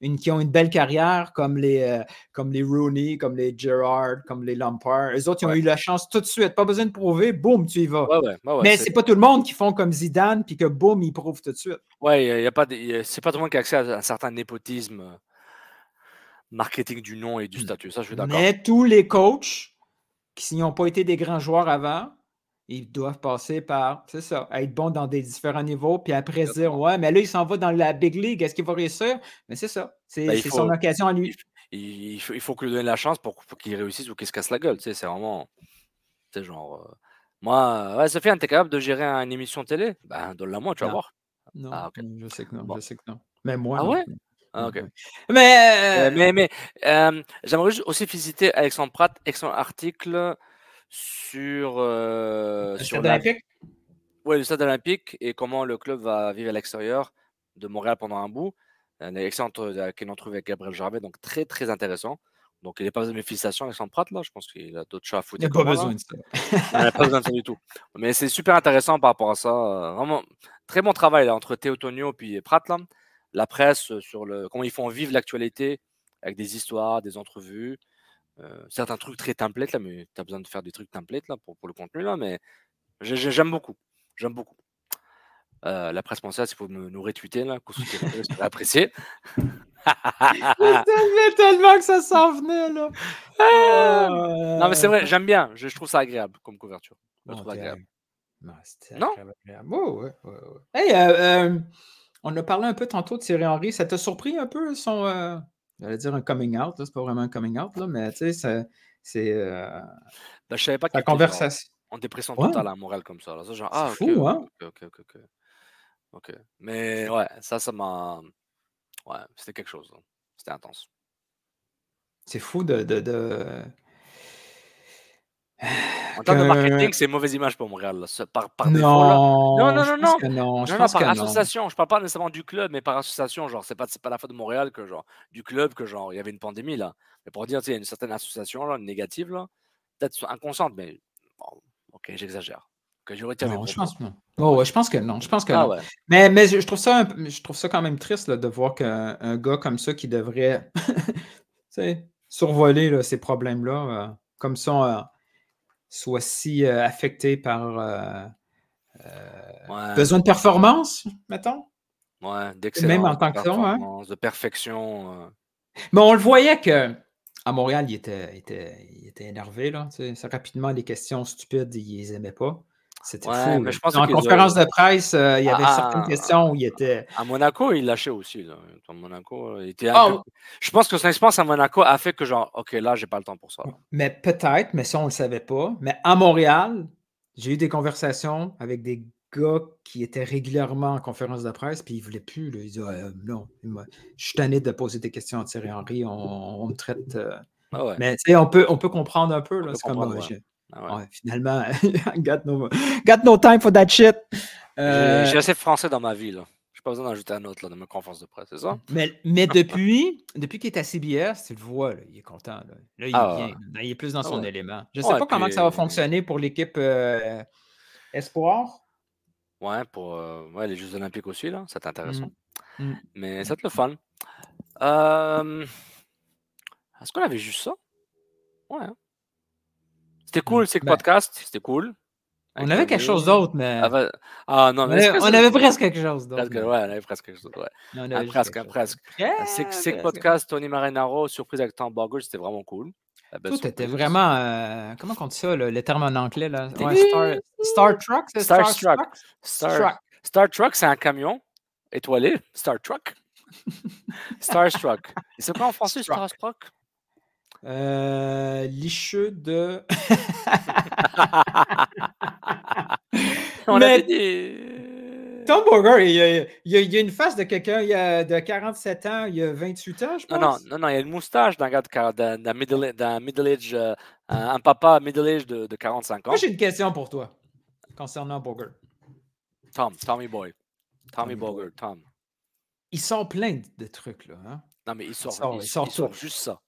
une, qui ont une belle carrière, comme les, euh, comme les Rooney, comme les Gerrard, comme les Lampard. Eux autres, ils ont eu la chance tout de suite. Pas besoin de prouver, boum, tu y vas. Ouais, ouais, Mais c'est- pas tout le monde qui font comme Zidane, puis que boum, ils prouvent tout de suite. Il y a pas y a- c'est pas tout le monde qui a accès à un certain népotisme euh, marketing du nom et du statut. Ça, je suis d'accord. Mais tous les coachs qui n'ont pas été des grands joueurs avant, ils doivent passer par, c'est ça, être bons dans des différents niveaux, puis après dire, ouais, mais là, il s'en va dans la Big League, est-ce qu'il va réussir? Mais c'est ça, c'est Ben, son occasion à lui. Il, il faut, il faut que lui donner la chance pour, pour qu'il réussisse ou qu'il se casse la gueule. Tu sais, c'est vraiment. Tu sais, genre. euh, moi, ouais, Sofiane, t'es capable de gérer une émission télé? Ben, donne-la moi, tu vas Non. voir. Non, Ah, je sais que non, Bon. je sais que non. Mais moi, Ah non. ouais? Ah, ok. Mais, Euh, mais mais euh, j'aimerais juste aussi féliciter Alexandre Pratt, excellent article sur, euh, Le sur stade la- olympique? Ouais, le stade olympique et comment le club va vivre à l'extérieur de Montréal pendant un bout. Un excellent euh, qu'il a trouvé avec Gabriel Jarvet, donc très très intéressant. Donc il n'est pas besoin de félicitations, Alexandre Pratt, là. Je pense qu'il a d'autres chats à foutre. Il n'y a que pas besoin de ça. Il n'a pas besoin de ça du tout. Mais c'est super intéressant par rapport à ça. euh, Vraiment, très bon travail là, entre Théo Tonio et Pratt. Là. La presse euh, sur le, comment ils font vivre l'actualité avec des histoires, des entrevues. euh, certains trucs très templates, là, mais tu as besoin de faire des trucs templates là, pour, pour le contenu. Là, mais j'ai- j'ai- j'aime beaucoup. J'aime beaucoup. Euh, la presse française, il faut me- nous retweeter, là, qu'on soutienne, je serais apprécié. Je tellement que ça s'en venait, là. Euh, Non, mais c'est vrai, j'aime bien. Je, je trouve ça agréable comme couverture. Je trouve agréable. Non, c'était Non? agréable, ouais, ouais, ouais. Hey, euh, euh, on a parlé un peu tantôt de Thierry Henry. Ça t'a surpris un peu son. euh, J'allais dire un coming out, c'est pas vraiment un coming out, là, mais tu sais, c'est. euh, Ben, je savais pas la conversation. en dépression Ouais. totale à Montréal comme ça. Là. Ça, genre, ah, ok, fou, hein? ok, ok, ok, ok. Ok. Mais ouais, ça, ça m'a. Ouais, c'était quelque chose. C'était intense. C'est fou de. de, de- En termes de marketing, c'est une mauvaise image pour Montréal. là. Par, défaut, là. Non, Non, non, non, non. Je non, pense par non. association. Je parle pas nécessairement du club, mais par association. Genre, c'est pas, c'est pas la faute de Montréal que, genre, du club que, genre, il y avait une pandémie, là. Mais pour dire, tu sais, il y a une certaine association, là, négative, là. Peut-être inconsciente, mais. bon, ok, j'exagère. Que je retire Non, je pense que non. Oh, ouais, je pense que non. Je pense que Ah non. ouais. Mais, mais je, trouve ça un je trouve ça quand même triste là, de voir qu'un un gars comme ça qui devrait survoler là, ces problèmes-là, euh, comme ça, euh, soit si euh, affecté par euh, Ouais. besoin de performance, mettons? Ouais, Même en tant que hein. de perfection. euh. Mais on le voyait que à Montréal, il était, il était, il était énervé. Là, tu sais. Ça, rapidement, les questions stupides, il les aimait pas. C'était Ouais, fou. mais là. je pense En conférence de presse, euh, il y avait Ah, certaines ah, questions où il était. À Monaco, il lâchait aussi. Là. Monaco, il était un Ah, peu- Je pense que son expérience à Monaco a fait que, genre, OK, là, j'ai pas le temps pour ça. là. Mais peut-être, mais ça, on ne le savait pas. Mais à Montréal, j'ai eu des conversations avec des gars qui étaient régulièrement en conférence de presse, puis ils ne voulaient plus. là. Ils disaient Ah, non, je suis tanné de poser des questions à Thierry Henry, on, on me traite. euh. Ah ouais. Mais tu sais, on peut, on peut comprendre un peu. là, peut C'est comme ah, ouais. Ah ouais. finalement, got no, got no time for that shit. J'ai Euh, j'ai assez de français dans ma vie. là. J'ai pas besoin d'ajouter un autre là, dans ma conférence de presse, c'est ça? Mais, mais depuis, depuis qu'il est à CBS, tu le vois, là, il est content. Là, Là, il, Ah est bien, ouais. là, il est plus dans Ah son ouais. élément. Je ne sais Ouais, pas comment puis- que ça va fonctionner pour l'équipe euh, Espoir. Ouais, pour euh, ouais, les Jeux Olympiques aussi, là. C'est intéressant. Mm. Mm. Mais ça être le fun. Euh, Est-ce qu'on avait juste ça? Ouais. hein. C'était cool, c'est que Ben- podcast. C'était cool. On avait quelque chose d'autre, mais. Ah non, mais on, avait, presque quelque chose d'autre. Ouais, on avait presque quelque chose d'autre. Ouais. Ah, presque, presque. C'est que podcast, Tony Marinaro, surprise avec Tom Bogle, c'était vraiment cool. Toi, t'étais vraiment. Euh, comment on dit ça, le, le terme en anglais, là? Star, Star Truck? Star, Star Truck. Star, Star Truck, c'est un camion étoilé. Star Truck. Starstruck. Et c'est quoi en français, Starstruck? Euh, licheux de. On Mais... avait dit. Tom Burger, il y, a, une face de quelqu'un de 47 ans, il y a 28 ans, je pense. Non, non, non, il y a une moustache d'un gars d'un middle, middle, age, euh, un, papa middle age de, de 45 ans. Moi, j'ai une question pour toi concernant Burger. Tom, Tommy Boy. Tommy, Tommy Tom. Ils sont plein de trucs, là. Hein? Non, mais ils sortent, ils juste ça.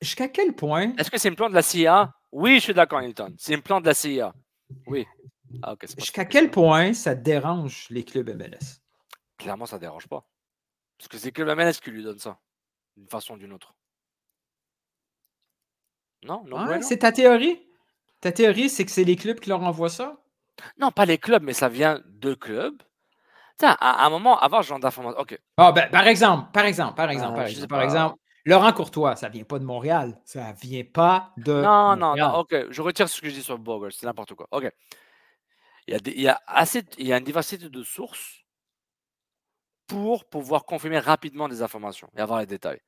Jusqu'à quel point. Est-ce que c'est un plan de la CIA? Oui, je suis d'accord, Hilton. C'est un plan de la CIA. Oui. Ah, Jusqu'à quel point ça dérange les clubs MLS? Clairement, ça ne dérange pas. Parce que c'est que le MLS qui lui donne ça, d'une façon ou d'une autre. Non, non. Ah, c'est ta théorie? Ta théorie, c'est que c'est les clubs qui leur envoient ça? Non, pas les clubs, mais ça vient de clubs. Tiens, à, un moment, avoir ce genre d'information. OK. Ah, ben, par exemple, par exemple, par exemple, par, exemple, par exemple, Laurent Courtois, ça vient pas de Montréal. Ça vient pas de. Non, non, non, OK. Je retire ce que je dis sur Bogle. C'est n'importe quoi. OK. Il y, a assez, il y a une diversité de sources pour pouvoir confirmer rapidement des informations et avoir les détails.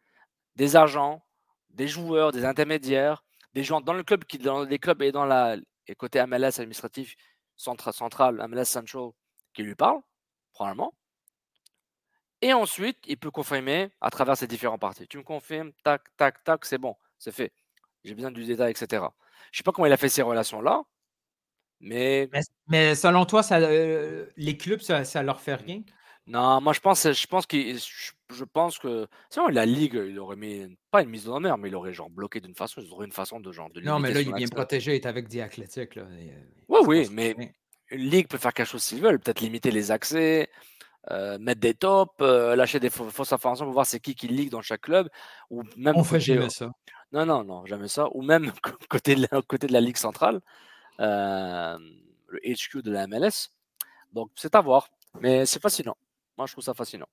Des agents, des joueurs, des intermédiaires, des gens dans le club, qui, dans les clubs et dans la et côté MLS administratif central, central, MLS Central, qui lui parlent, probablement. Et ensuite, il peut confirmer à travers ces différents parties. Tu me confirmes, tac, tac, tac, c'est bon, c'est fait. J'ai besoin du détail, etc. Je ne sais pas comment il a fait ces relations-là, mais... mais... selon toi, ça, euh, les clubs, ça, ça, leur fait rien? Non, moi je pense, je pense, qu'il, je, pense que sinon la ligue, il aurait mis pas une mise en mer, mais il aurait genre bloqué d'une façon, il aurait une façon de genre de Non, mais là il est bien protégé, il est avec The Athletic là. oui, oui, mais une ligue peut faire quelque chose s'ils veulent, peut-être limiter les accès, euh, mettre des tops, euh, lâcher des fausses informations pour voir c'est qui qui ligue dans chaque club, ou même. On fait jamais ça. Non, non, non, jamais ça. Ou même côté de la, côté de la ligue centrale le HQ de la MLS. Donc, c'est à voir. Mais c'est fascinant. Moi, je trouve ça fascinant.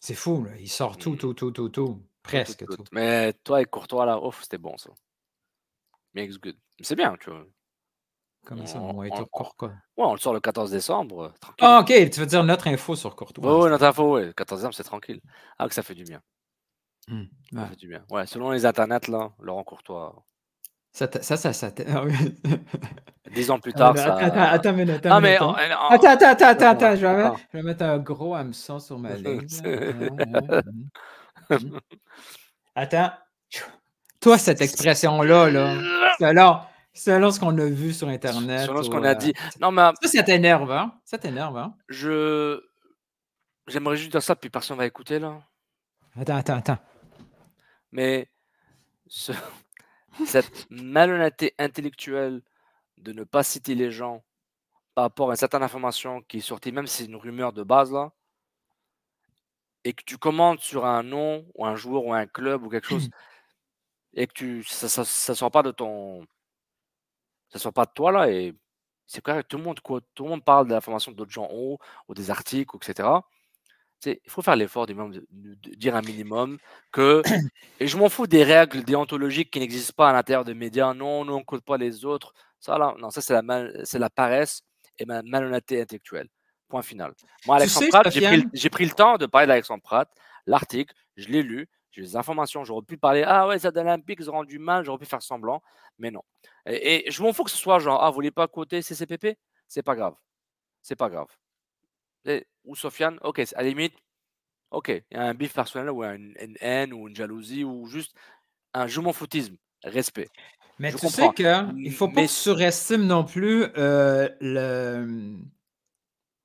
C'est fou, là. Il sort tout, mmh. tout, tout, tout, tout. Presque tout. Mais toi et Courtois, là, ouf, c'était bon, ça. Makes good. C'est bien, tu vois. Comment ça, on, on, Courtois? Ouais, on le sort le 14 décembre. Ah, ok. Tu veux dire notre info sur Courtois? Oui, notre info, oui. Le 14 décembre, c'est tranquille. Ah, que ça fait du bien. Mmh, ça fait du bien. Ouais, selon les internets, là, Laurent Courtois, ça, ça, ça, ça. Ah Dix ans plus tard, ça. Attends, attends, mais attends, ah, mais attends. attends, attends, attends, attends, attends, je vais, mettre, je vais mettre un gros hameçon sur ma ligne. attends. Toi, cette expression-là, là, selon, selon ce qu'on a vu sur Internet. Selon ce qu'on a dit. Non, mais. Ça, ça t'énerve, hein? Ça t'énerve, hein? Je. J'aimerais juste dire ça, puis personne va écouter, là. Attends, attends, attends. Mais. Ce cette malhonnêteté intellectuelle de ne pas citer les gens par rapport à une certaine information qui est sortie, même si c'est une rumeur de base là, et que tu commandes sur un nom ou un joueur ou un club ou quelque chose, et que tu, ça ne sort pas de ton, ça sort pas de toi là, et c'est que tout le monde tout le monde parle de l'information d'autres gens ont ou des articles, etc il faut faire l'effort de, dire un minimum que. Et je m'en fous des règles déontologiques qui n'existent pas à l'intérieur des médias. Non, nous, on ne compte pas les autres. Ça, là, non, ça, c'est la, c'est la paresse et ma malhonnêteté intellectuelle. Point final. Moi, Alexandre Pratt, j'ai pris, pris, le temps de parler d'Alexandre Pratt. L'article, je l'ai lu, j'ai les informations. J'aurais pu parler, ah ouais, ça l'Olympique, ils ont rendu mal, j'aurais pu faire semblant, mais non. Et, je m'en fous que ce soit genre, ah, vous voulez pas côté CCPP C'est pas grave. C'est pas grave ou Sofiane, ok, à la limite, ok, il y a un bif personnel ou une, haine ou une jalousie ou juste un je m'en foutisme, respect. Mais tu sais qu'il ne faut pas surestimer non plus euh,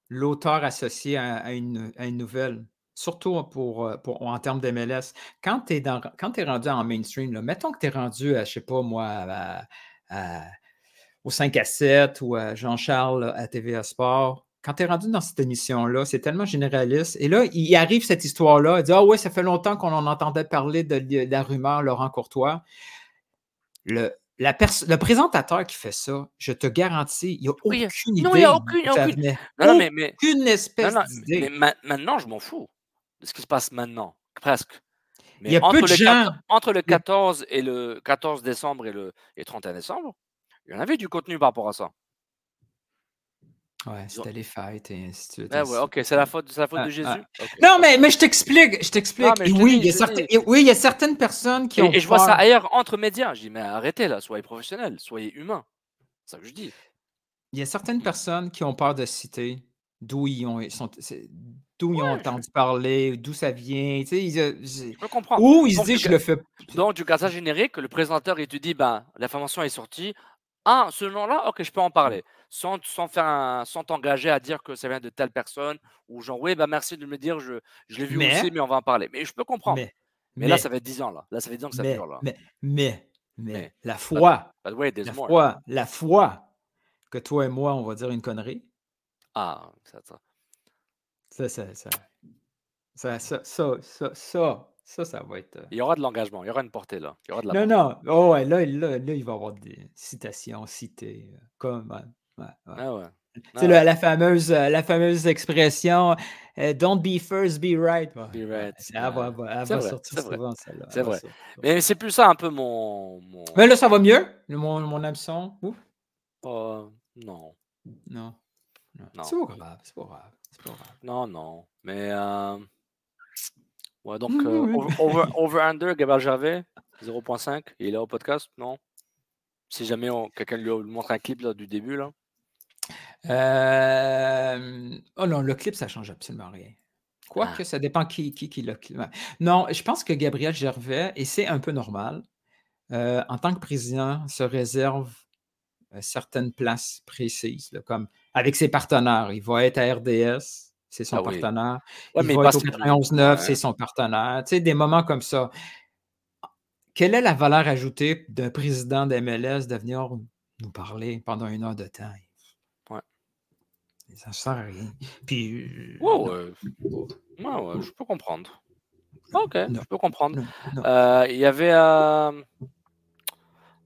l'auteur associé à, une, nouvelle, surtout pour, euh, pour en termes d'MLS. Quand tu es, es, rendu en mainstream, mettons que tu es rendu à, je sais pas moi, au 5 à 7 ou à Jean-Charles à TVA Sport, quand tu es rendu dans cette émission-là, c'est tellement généraliste. Et là, il arrive cette histoire-là. Il dit Ah ouais, ça fait longtemps qu'on en entendait parler de, la rumeur Laurent Courtois. Le, la le présentateur qui fait ça, je te garantis, il n'y a Oui, aucune idée. non, il y a aucune, aucune- venait. Non, non, mais, mais, Aucune espèce d'idée. maintenant, je m'en fous ce qui se passe maintenant, presque. Mais Il y a entre peu de le, gens. 14 entre le 14 et le 14 décembre et le et 31 décembre, il y en avait du contenu par rapport à ça. Ouais, c'était les fêtes et ainsi de suite. Ah ouais, ok, c'est la faute, la faute Ah, de Jésus? ah. Non, mais, mais je t'explique, je t'explique. Et oui, il y a certaines, dis. et oui, il y a certaines personnes qui ont Et, et je vois ça ailleurs entre médias. Je dis, mais arrêtez là, soyez professionnels, soyez humains. C'est ça que je dis. Il y a certaines personnes qui ont peur de citer d'où ils ont, sont, d'où ils ont Ouais, je- entendu parler, d'où ça vient. Tu sais, ils, Je peux comprendre. ou ils se disent, je le fais. Donc, du ça générique, le présentateur, il te dit, ben, l'information est sortie. Ah, ce nom-là, ok, je peux en parler. Sans, sans faire un- sans t'engager à dire que ça vient de telle personne. Ou genre, oui, bah merci de me dire, je, je l'ai vu Mais- aussi, mais on va en parler. Mais je peux comprendre. Mais, Mais, là, ça fait 10 ans, là. Là, ça fait 10 ans que ça mais, dure, là. mais, mais, la foi, But wait, there's la more. foi, la foi que toi et moi, on va dire une connerie, ah, ça, ça. Ça, ça, ça. Ça, ça, ça, ça, ça, ça, va être. Euh il y aura de l'engagement, il y aura une portée là. Non, non. Oh, ouais, là, là, là, il va y avoir des citations citées. Euh, comme. Ouais, ouais. Ah ouais. C'est ah la, fameuse, euh, la fameuse expression Don't be first, be right. Be right. Elle va, va sortir souvent, celle-là. C'est vrai. Mais c'est plus ça un peu mon, mon, Mais là, ça va mieux, mon, mon hameçon? Ouf. Non. Non non. Non. C'est pas grave. C'est pas grave. C'est pas grave. Non, non. Mais. euh, Ouais, donc, euh, over, over, over under, Gabriel Gervais, 0.5. Il est là au podcast, non Si jamais on- quelqu'un lui montre un clip là, du début, là. Euh, Oh non, le clip, ça change absolument rien. Quoique, Ah. ça dépend qui, qui, qui clip. Non, je pense que Gabriel Gervais, et c'est un peu normal, euh, en tant que président, se réserve euh, certaines places précises, là, comme avec ses partenaires. Il va être à RDS, c'est son Ah oui. partenaire. Ouais, il mais va être au plus de- 91.9, Ouais. c'est son partenaire. Tu sais, des moments comme ça. Quelle est la valeur ajoutée d'un président d'MLS de venir nous parler pendant une heure de temps? Ouais. Ça ne sert à rien. Puis, euh, Ouais, je peux comprendre. Ok, Non. je peux comprendre. Euh, Il y avait. Euh...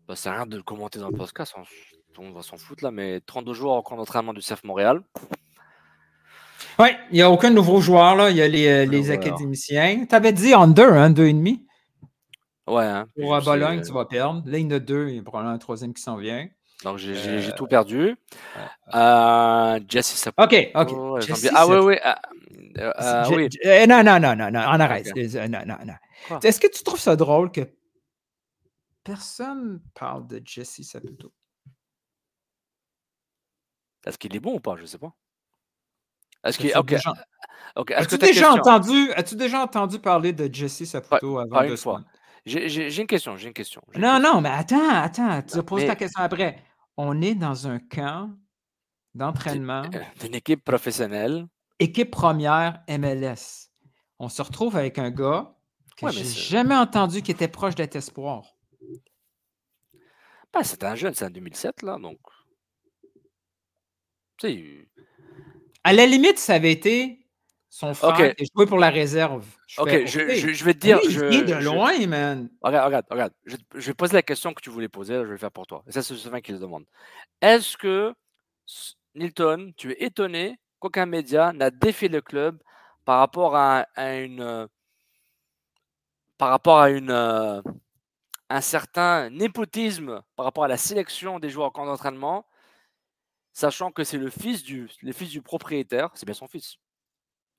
Bah, c'est rien de le commenter dans le podcast, hein, tout le monde va s'en foutre là, mais 32 jours en camp d'entraînement du CF Montréal. Oui, il n'y a aucun nouveau joueur. Là. Il y a les, euh, les voilà. académiciens. Tu avais dit under, hein, deux et demi? Ouais, hein, Pour je Bologne, tu vas perdre. Là, il y en a deux. Il y a probablement un troisième qui s'en vient. Donc j'ai Euh, tout perdu. Euh, Jesse Saputo. OK, OK. Jesse ah oui, oui. ah, euh, ah, Je- oui. je- euh, non, non, non, non, non, on arrête. Non, non, non. Est-ce que tu trouves ça drôle que personne parle de Jesse Saputo? Est-ce qu'il est bon ou pas? Je sais pas. Est-ce qu'il déjà, que as-tu déjà entendu, as-tu déjà entendu parler de Jesse Saputo avant fois. semaines? J'ai une question, j'ai une question. une Non, question. non, mais attends, attends, tu Non, poses ta question après. On est dans un camp d'entraînement, euh, d'une équipe professionnelle. équipe première MLS. On se retrouve avec un gars que Ouais, j'ai jamais entendu qui était proche d'être espoir. bah, c'est un jeune, c'est un 2007 là, donc. Tu À la limite, ça avait été son frère Ok. qui a joué pour la réserve. Je Ok, fais, je, OK. je- je vais te Lui, dire. il je- vient de je- loin, man. Regarde, regarde, regarde. Je, vais poser la question que tu voulais poser, je vais le faire pour toi. Et ça, c'est Sylvain qui le demande. Est-ce que, Nilton, tu es étonné qu'aucun média n'a défait le club par rapport à, à une. euh, par rapport à une. euh, un certain népotisme par rapport à la sélection des joueurs en camp d'entraînement, sachant que c'est le fils du, fils du propriétaire, c'est bien son fils.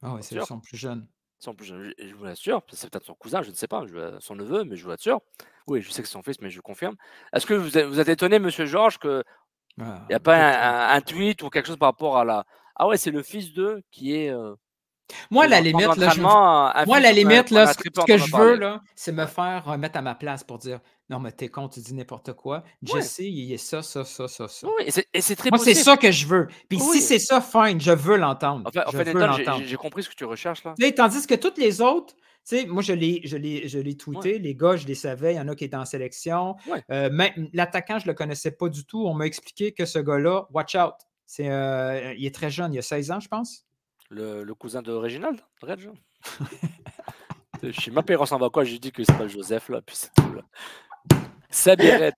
Ah ouais, c'est son plus jeune. Son plus jeune, je je vous l'assure, c'est peut-être son cousin, je ne sais pas, je- son neveu, mais je vous l'assure. Oui, je sais que c'est son fils, mais je confirme. Est-ce que vous êtes, vous êtes étonné, monsieur Georges, qu'il Ah, n'y a pas un, un- un tweet ou quelque chose par rapport à la. Ah ouais, c'est le fils d'eux qui est. euh, Moi, à la limite, là, je moi, la limite, là, ce, très ce que je veux, là, c'est me faire remettre à ma place pour dire non, mais t'es con, tu dis n'importe quoi. Ouais. Jesse, il est ça, ça, ça, ça, ça. Oui, et c'est- très Moi, c'est ça que je veux. Puis Oui. si c'est ça, fine, je veux l'entendre. En fait, en je j'ai- l'entendre. j'ai j'ai compris ce que tu recherches là. Sais, Tandis que toutes les autres, tu sais, moi, je l'ai, je l'ai, je tweeté. Les gars, je les savais. Il y en a qui étaient en sélection. Ouais. Euh, même l'attaquant, je ne le connaissais pas du tout. On m'a expliqué que ce gars-là, watch out. C'est, euh, il est très jeune, il a 16 ans, je pense. Le, le cousin de Réginald, Reg. Je sais même pas, il ressemble à quoi? J'ai dit que c'est pas Joseph là, puis c'est tout là. Sabirec.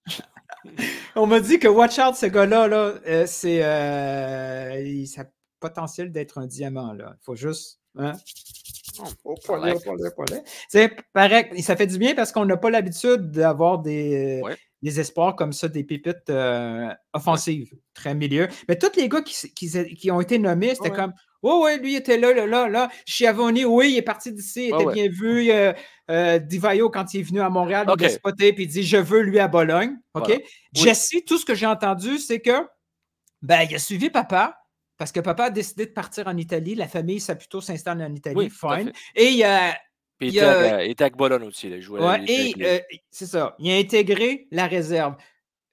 On m'a dit que watch out, ce gars-là, là, euh, c'est. Euh, il, a le potentiel d'être un diamant, là. Il faut juste. Hein? Oh. C'est pareil, ça fait du bien parce qu'on n'a pas l'habitude d'avoir des, des espoirs comme ça, des pépites euh, offensives, très milieu. Mais tous les gars qui, qui, qui ont été nommés, c'était comme Oh, ouais, lui, il était là, là, là, là. Chiavoni, oui, il est parti d'ici, il était bien vu. Euh, euh, Divayo, quand il est venu à Montréal, il a spoté, puis il dit Je veux lui à Bologne. OK? Jesse, tout ce que j'ai entendu, c'est que ben, il a suivi papa. Parce que papa a décidé de partir en Italie. La famille, ça plutôt s'installe en Italie. fine. Et il a. il, était avec Bologne aussi. Il jouait, ouais, et euh, c'est ça. Il a intégré la réserve.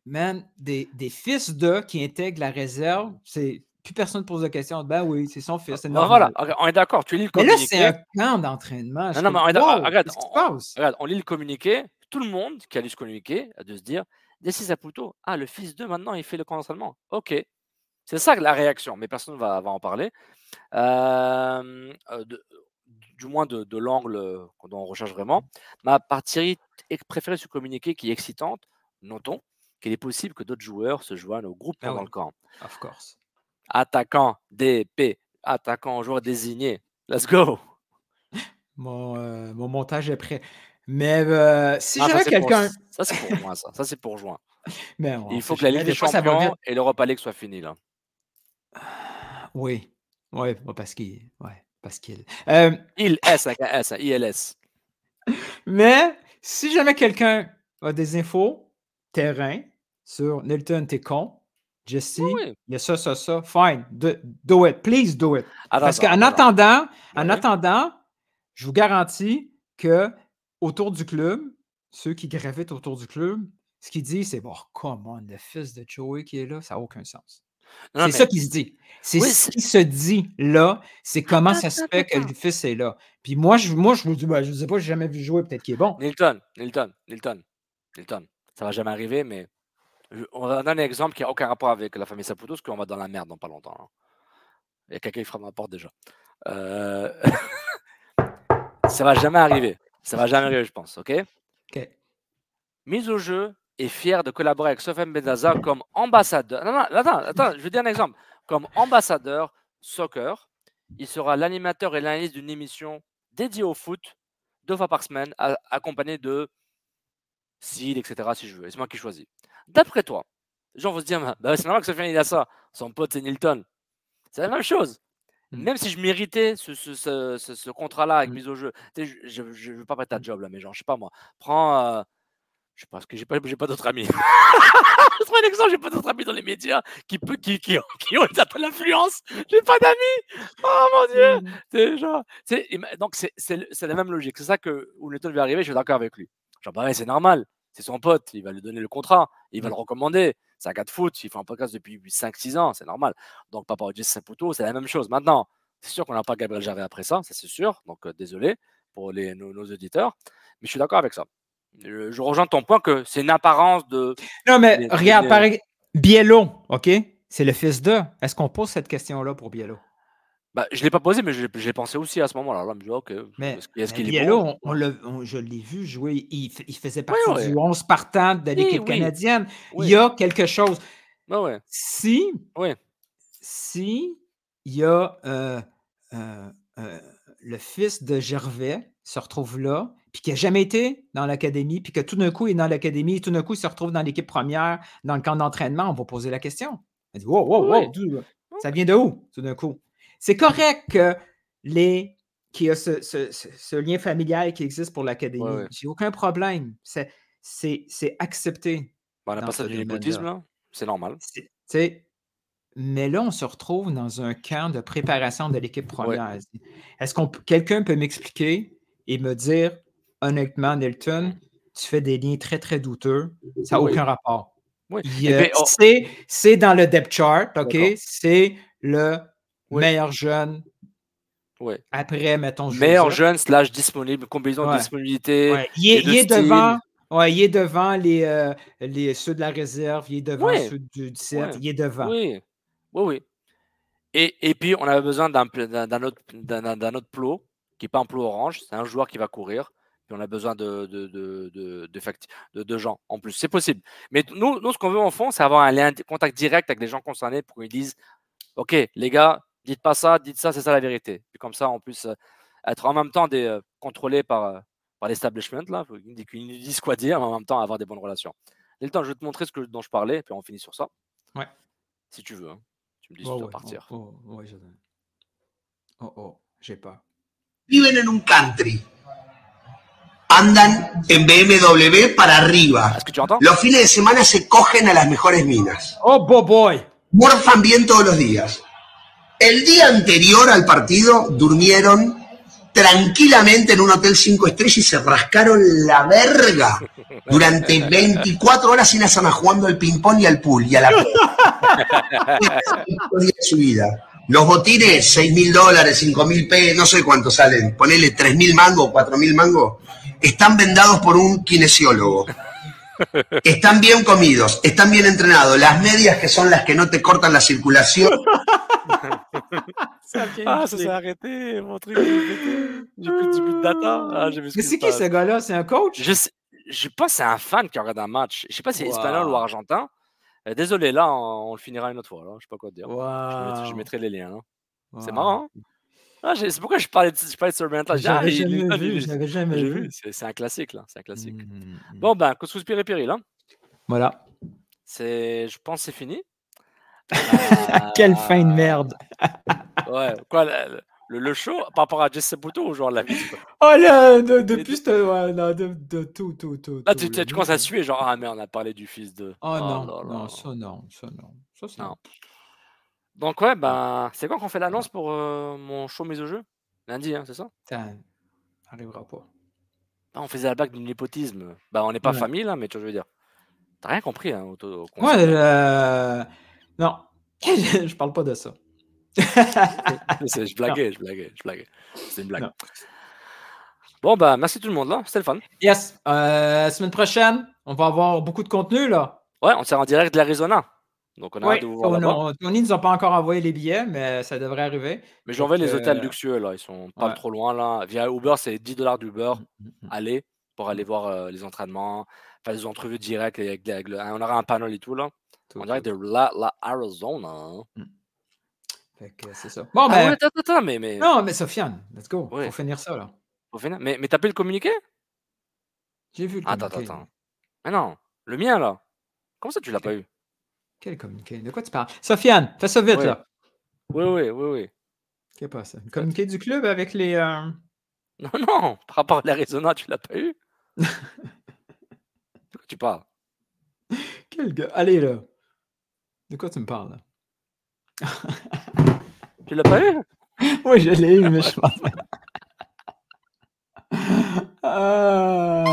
Man, des, des fils de qui intègrent la réserve, c'est plus personne ne pose la question. Ben oui, c'est son fils. Ben voilà, on est d'accord. Tu lis le communiqué. Mais là, c'est un camp d'entraînement. Non, non, mais regarde, on, regarde, on lit le communiqué. Tout le monde qui a lu ce communiqué a de se dire Desi Saputo, ah, le fils d'eux, maintenant, il fait le camp d'entraînement. OK. C'est ça la réaction, mais personne ne va, va, en parler. Euh, du moins de, l'angle dont on recherche vraiment. Ma partie préférée ce communiqué qui est excitante, notons qu'il est possible que d'autres joueurs se joignent au groupe ah pendant le camp. Of course. Attaquant, DP, attaquant, joueur désigné. Let's go. Mon, euh, mon montage est prêt. Mais euh, si ah, j'avais quelqu'un. Ça, c'est pour moi, ça. Ça, c'est pour juin. Mais Il faut que la Ligue des Champions et l'Europa League soient finies, là. Oui. Oui, parce qu'il. Ouais, parce qu'il. Euh, il S avec un S, ILS. Mais si jamais quelqu'un a des infos terrain sur Nilton, t'es con, Jesse, il y a ça, ça, ça, fine, do, it, please do it. parce qu'en attendant, en attendant, je vous garantis que autour du club, ceux qui gravitent autour du club, ce qu'ils disent, c'est bon, comment le fils de Joey qui est là, ça n'a aucun sens. C'est ça qui se dit. C'est ce qui se dit là, c'est comment ça se fait que le fils est là. Puis moi, je, moi, je vous dis, ben, je ne sais pas, je n'ai jamais vu jouer, peut-être qu'il est bon. Nilton, Nilton, Nilton, Nilton. Ça ne va jamais arriver, mais on va donner un exemple qui n'a aucun rapport avec la famille Saputo, parce qu'on va dans la merde dans pas longtemps. Hein. Il y a quelqu'un qui frappe ma porte déjà. Euh... ça va jamais arriver. Ça va jamais arriver, je pense. OK? OK. Mise au jeu est fier de collaborer avec Sofiane Bendaza comme ambassadeur. Non, non, attends, attends, je vais dire un exemple. Comme ambassadeur soccer, il sera l'animateur et l'analyste d'une émission dédiée au foot deux fois par semaine, accompagné de Sid, etc. si je veux. c'est moi qui choisis. D'après toi, les gens vont se dire bah, c'est normal que Sofiane il a ça. Son pote, c'est Nilton. C'est la même chose. Mmh. Même si je méritais ce, ce, ce, ce contrat-là avec mmh. mise au jeu, je ne veux pas prêter ta job là, mais genre, je sais pas moi, prends. Euh, je sais pas, parce que j'ai pas, j'ai pas d'autres amis. je prends un exemple, j'ai pas d'autres amis dans les médias qui, peut, qui, qui, qui ont une certaine influence. J'ai pas d'amis. Oh mon Dieu. Mmh. C'est genre, donc c'est, c'est, c'est la même logique. C'est ça que où Nilton va arriver, je suis d'accord avec lui. Genre, bah c'est normal c'est son pote, il va lui donner le contrat, il va le recommander. C'est un gars de foot, il fait un podcast depuis 5-6 ans, c'est normal. Donc, Papa Jesse Saputo, c'est la même chose. Maintenant, c'est sûr qu'on n'a pas Gabriel Jarret après ça, ça c'est sûr. Donc, euh, désolé pour les, nos, auditeurs, mais je suis d'accord avec ça. Je, rejoins ton point que c'est une apparence de. Non, mais regarde, Biello, OK? C'est le fils de. Est-ce qu'on pose cette question-là pour Biello? Bah, je ne l'ai pas posé, mais j'ai pensé aussi à ce moment-là. Là, mais est-ce qu'il est, bon? on, je l'ai vu jouer. Il, il faisait partie du 11 partant de l'équipe canadienne. Il y a quelque chose. Si, si il y a euh, euh, euh, le fils de Gervais se retrouve là, puis qui n'a jamais été dans l'académie, puis que tout d'un coup il est dans l'académie, et tout d'un coup il se retrouve dans l'équipe première, dans le camp d'entraînement, on va poser la question. On dit Wow, wow, wow, ça vient de où tout d'un coup? C'est correct que les qu'il y a ce, lien familial qui existe pour l'académie. J'ai aucun problème. C'est accepté. on n'a pas ça du népotisme, C'est normal. Mais là, on se retrouve dans un camp de préparation de l'équipe première. Est-ce que quelqu'un peut m'expliquer et me dire, honnêtement, Nelton, tu fais des liens très, très douteux. Ça n'a aucun rapport. C'est dans le depth chart, OK? C'est le Meilleur jeune. Ouais. Après, mettons. Meilleur jeune slash disponible, combinaison de disponibilité. Il, est, devant. Ouais, il est devant les, euh, les, ceux de la réserve, il est devant ceux du 17, il est devant. Oui, oui, oui. Et, et puis, on avait besoin d'un autre, autre plot, qui n'est pas un plot orange, c'est un joueur qui va courir, Puis on a besoin de, de, de, de, de, de- de gens en plus. C'est possible. Mais nous, nous ce qu'on veut en fond, c'est avoir un lien, contact direct avec les gens concernés pour qu'ils disent Ok, les gars, dites pas ça, dites ça, c'est ça la vérité. Puis comme ça, on puisse euh, être en même temps des, euh, contrôlés par, euh, par l'establishment, là, faut qu'ils qu'ils nous disent quoi dire, mais en même temps avoir des bonnes relations. Temps, je vais te montrer ce que, dont je parlais, puis on finit sur ça. Ouais. Si tu veux. hein. Tu me dis si Ouais, tu ouais, partir. Oh, oh, ouais, oh, oh, j'ai peur. viven en un country. Andan en BMW para arriba. Los fines de semana se cogen a las mejores minas. Oh, boy. Morfan bien todos los días. El día anterior al partido durmieron tranquilamente en un hotel 5 estrellas y se rascaron la verga durante 24 horas sin hacer nada, jugando al ping-pong y al pool y a la de su vida. Los botines, 6 mil dólares, 5 mil p, no sé cuánto salen, ponele 3 mil mangos, 4 mil mangos, están vendados por un kinesiólogo. Están bien comidos, están bien entrenados. Las medias que son las que no te cortan la circulación. Ah, ça s'est arrêté, mon truc. J'ai plus, j'ai plus de data. Ah, Mais c'est qui ce gars-là? C'est un coach? Je sais, je pense que c'est un fan qui regarde un match. Je sais pas si c'est espagnol ou argentin. Euh, désolé, là, on, on le finira une autre fois. Là. Je sais pas quoi te dire. Je, mettrai, je Wow. mettrai les liens. C'est marrant. hein? Ah, c'est pourquoi je parlais de, je parlais de dit, ah, J'avais il- jamais vu, l'avais jamais vu. C'est un classique, là. C'est un classique. Mhm. Bon, ben, Couscous Piri Piri, là. Voilà. C'est, je pense que c'est fini. Quelle fin de merde. Ouais, quoi, le, le- le show par rapport à Jesse Saputo ou genre la vie. Oh là, de- depuis cette. Ouais, non, de, de tout, tout, tout. Là, tout, tu, tu- commences à suer, genre, ah merde, on a parlé du fils de. Oh non, là là. non, ça non, ça non. Ça c'est. Non. Donc, ouais, ben, c'est quand qu'on fait l'annonce pour euh, mon show mise au jeu? Lundi, hein, c'est ça? Ça arrivera pas. Ah, On faisait la blague du népotisme. Bah, on n'est pas Ouais. famille, là, mais tu vois, je veux dire. T'as rien compris, hein, au, au Ouais, euh, non. je parle pas de ça. Je blaguais, je blaguais, je blaguais. C'est une blague. Non. Bon, bah, merci tout le monde, là. C'était le fun. Yes. Euh, semaine prochaine, on va avoir beaucoup de contenu là. Ouais, on sert en direct de l'Arizona. Donc, on a Oui, hâte de vous voir on, là-bas. on- Tony nous a pas encore envoyé les billets, mais ça devrait arriver. Mais Donc, les hôtels euh, luxueux, là. Ils sont pas ouais. trop loin, là. Via Uber, c'est 10 dollars d'Uber. Mm, Aller pour aller voir euh, les entraînements, faire des entrevues directes. Avec, avec le- on aura un panel et tout, là. Tout, on dirait de la, la Arizona. hein. Fait que c'est ça. Bon, Ah ben. attends, attends, mais. mais... Non, mais Sofiane, let's go. Ouais. Faut finir ça là. Faut finir. Mais, mais t'as pris le communiqué J'ai vu le Attends, attends, communiqué. attends. Mais non, le mien, là. Comment ça, tu l'as pas eu? Quel communiqué? De quoi tu parles? Sofiane, fais ça vite Ouais. là. Oui, oui, oui, oui. Qu'est-ce qui passe? Le communiqué du club avec les. euh, Non, non, par rapport à l'Arizona, tu l'as pas eu? De quoi tu parles? Quel gars? Allez là. De quoi tu me parles là? Tu l'as pas eu? Oui, je l'ai eu, mais je m'en Ah,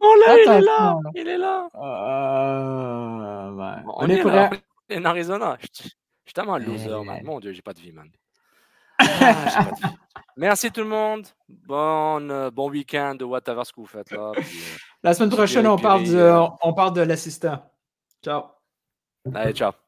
Oh là, il est là. Il est là Ah, ouais. Bon, On est là, prêt. on en Arizona. Je suis je suis tellement un loser, Eh. man. Mon Dieu, j'ai pas de vie, man. Ah, j'ai pas de vie. Merci tout le monde. Bon, euh, bon week-end de whatever ce que vous faites là. puis, euh, La semaine prochaine, on parle, euh, on parle de l'assistant. Ciao. Allez, ciao.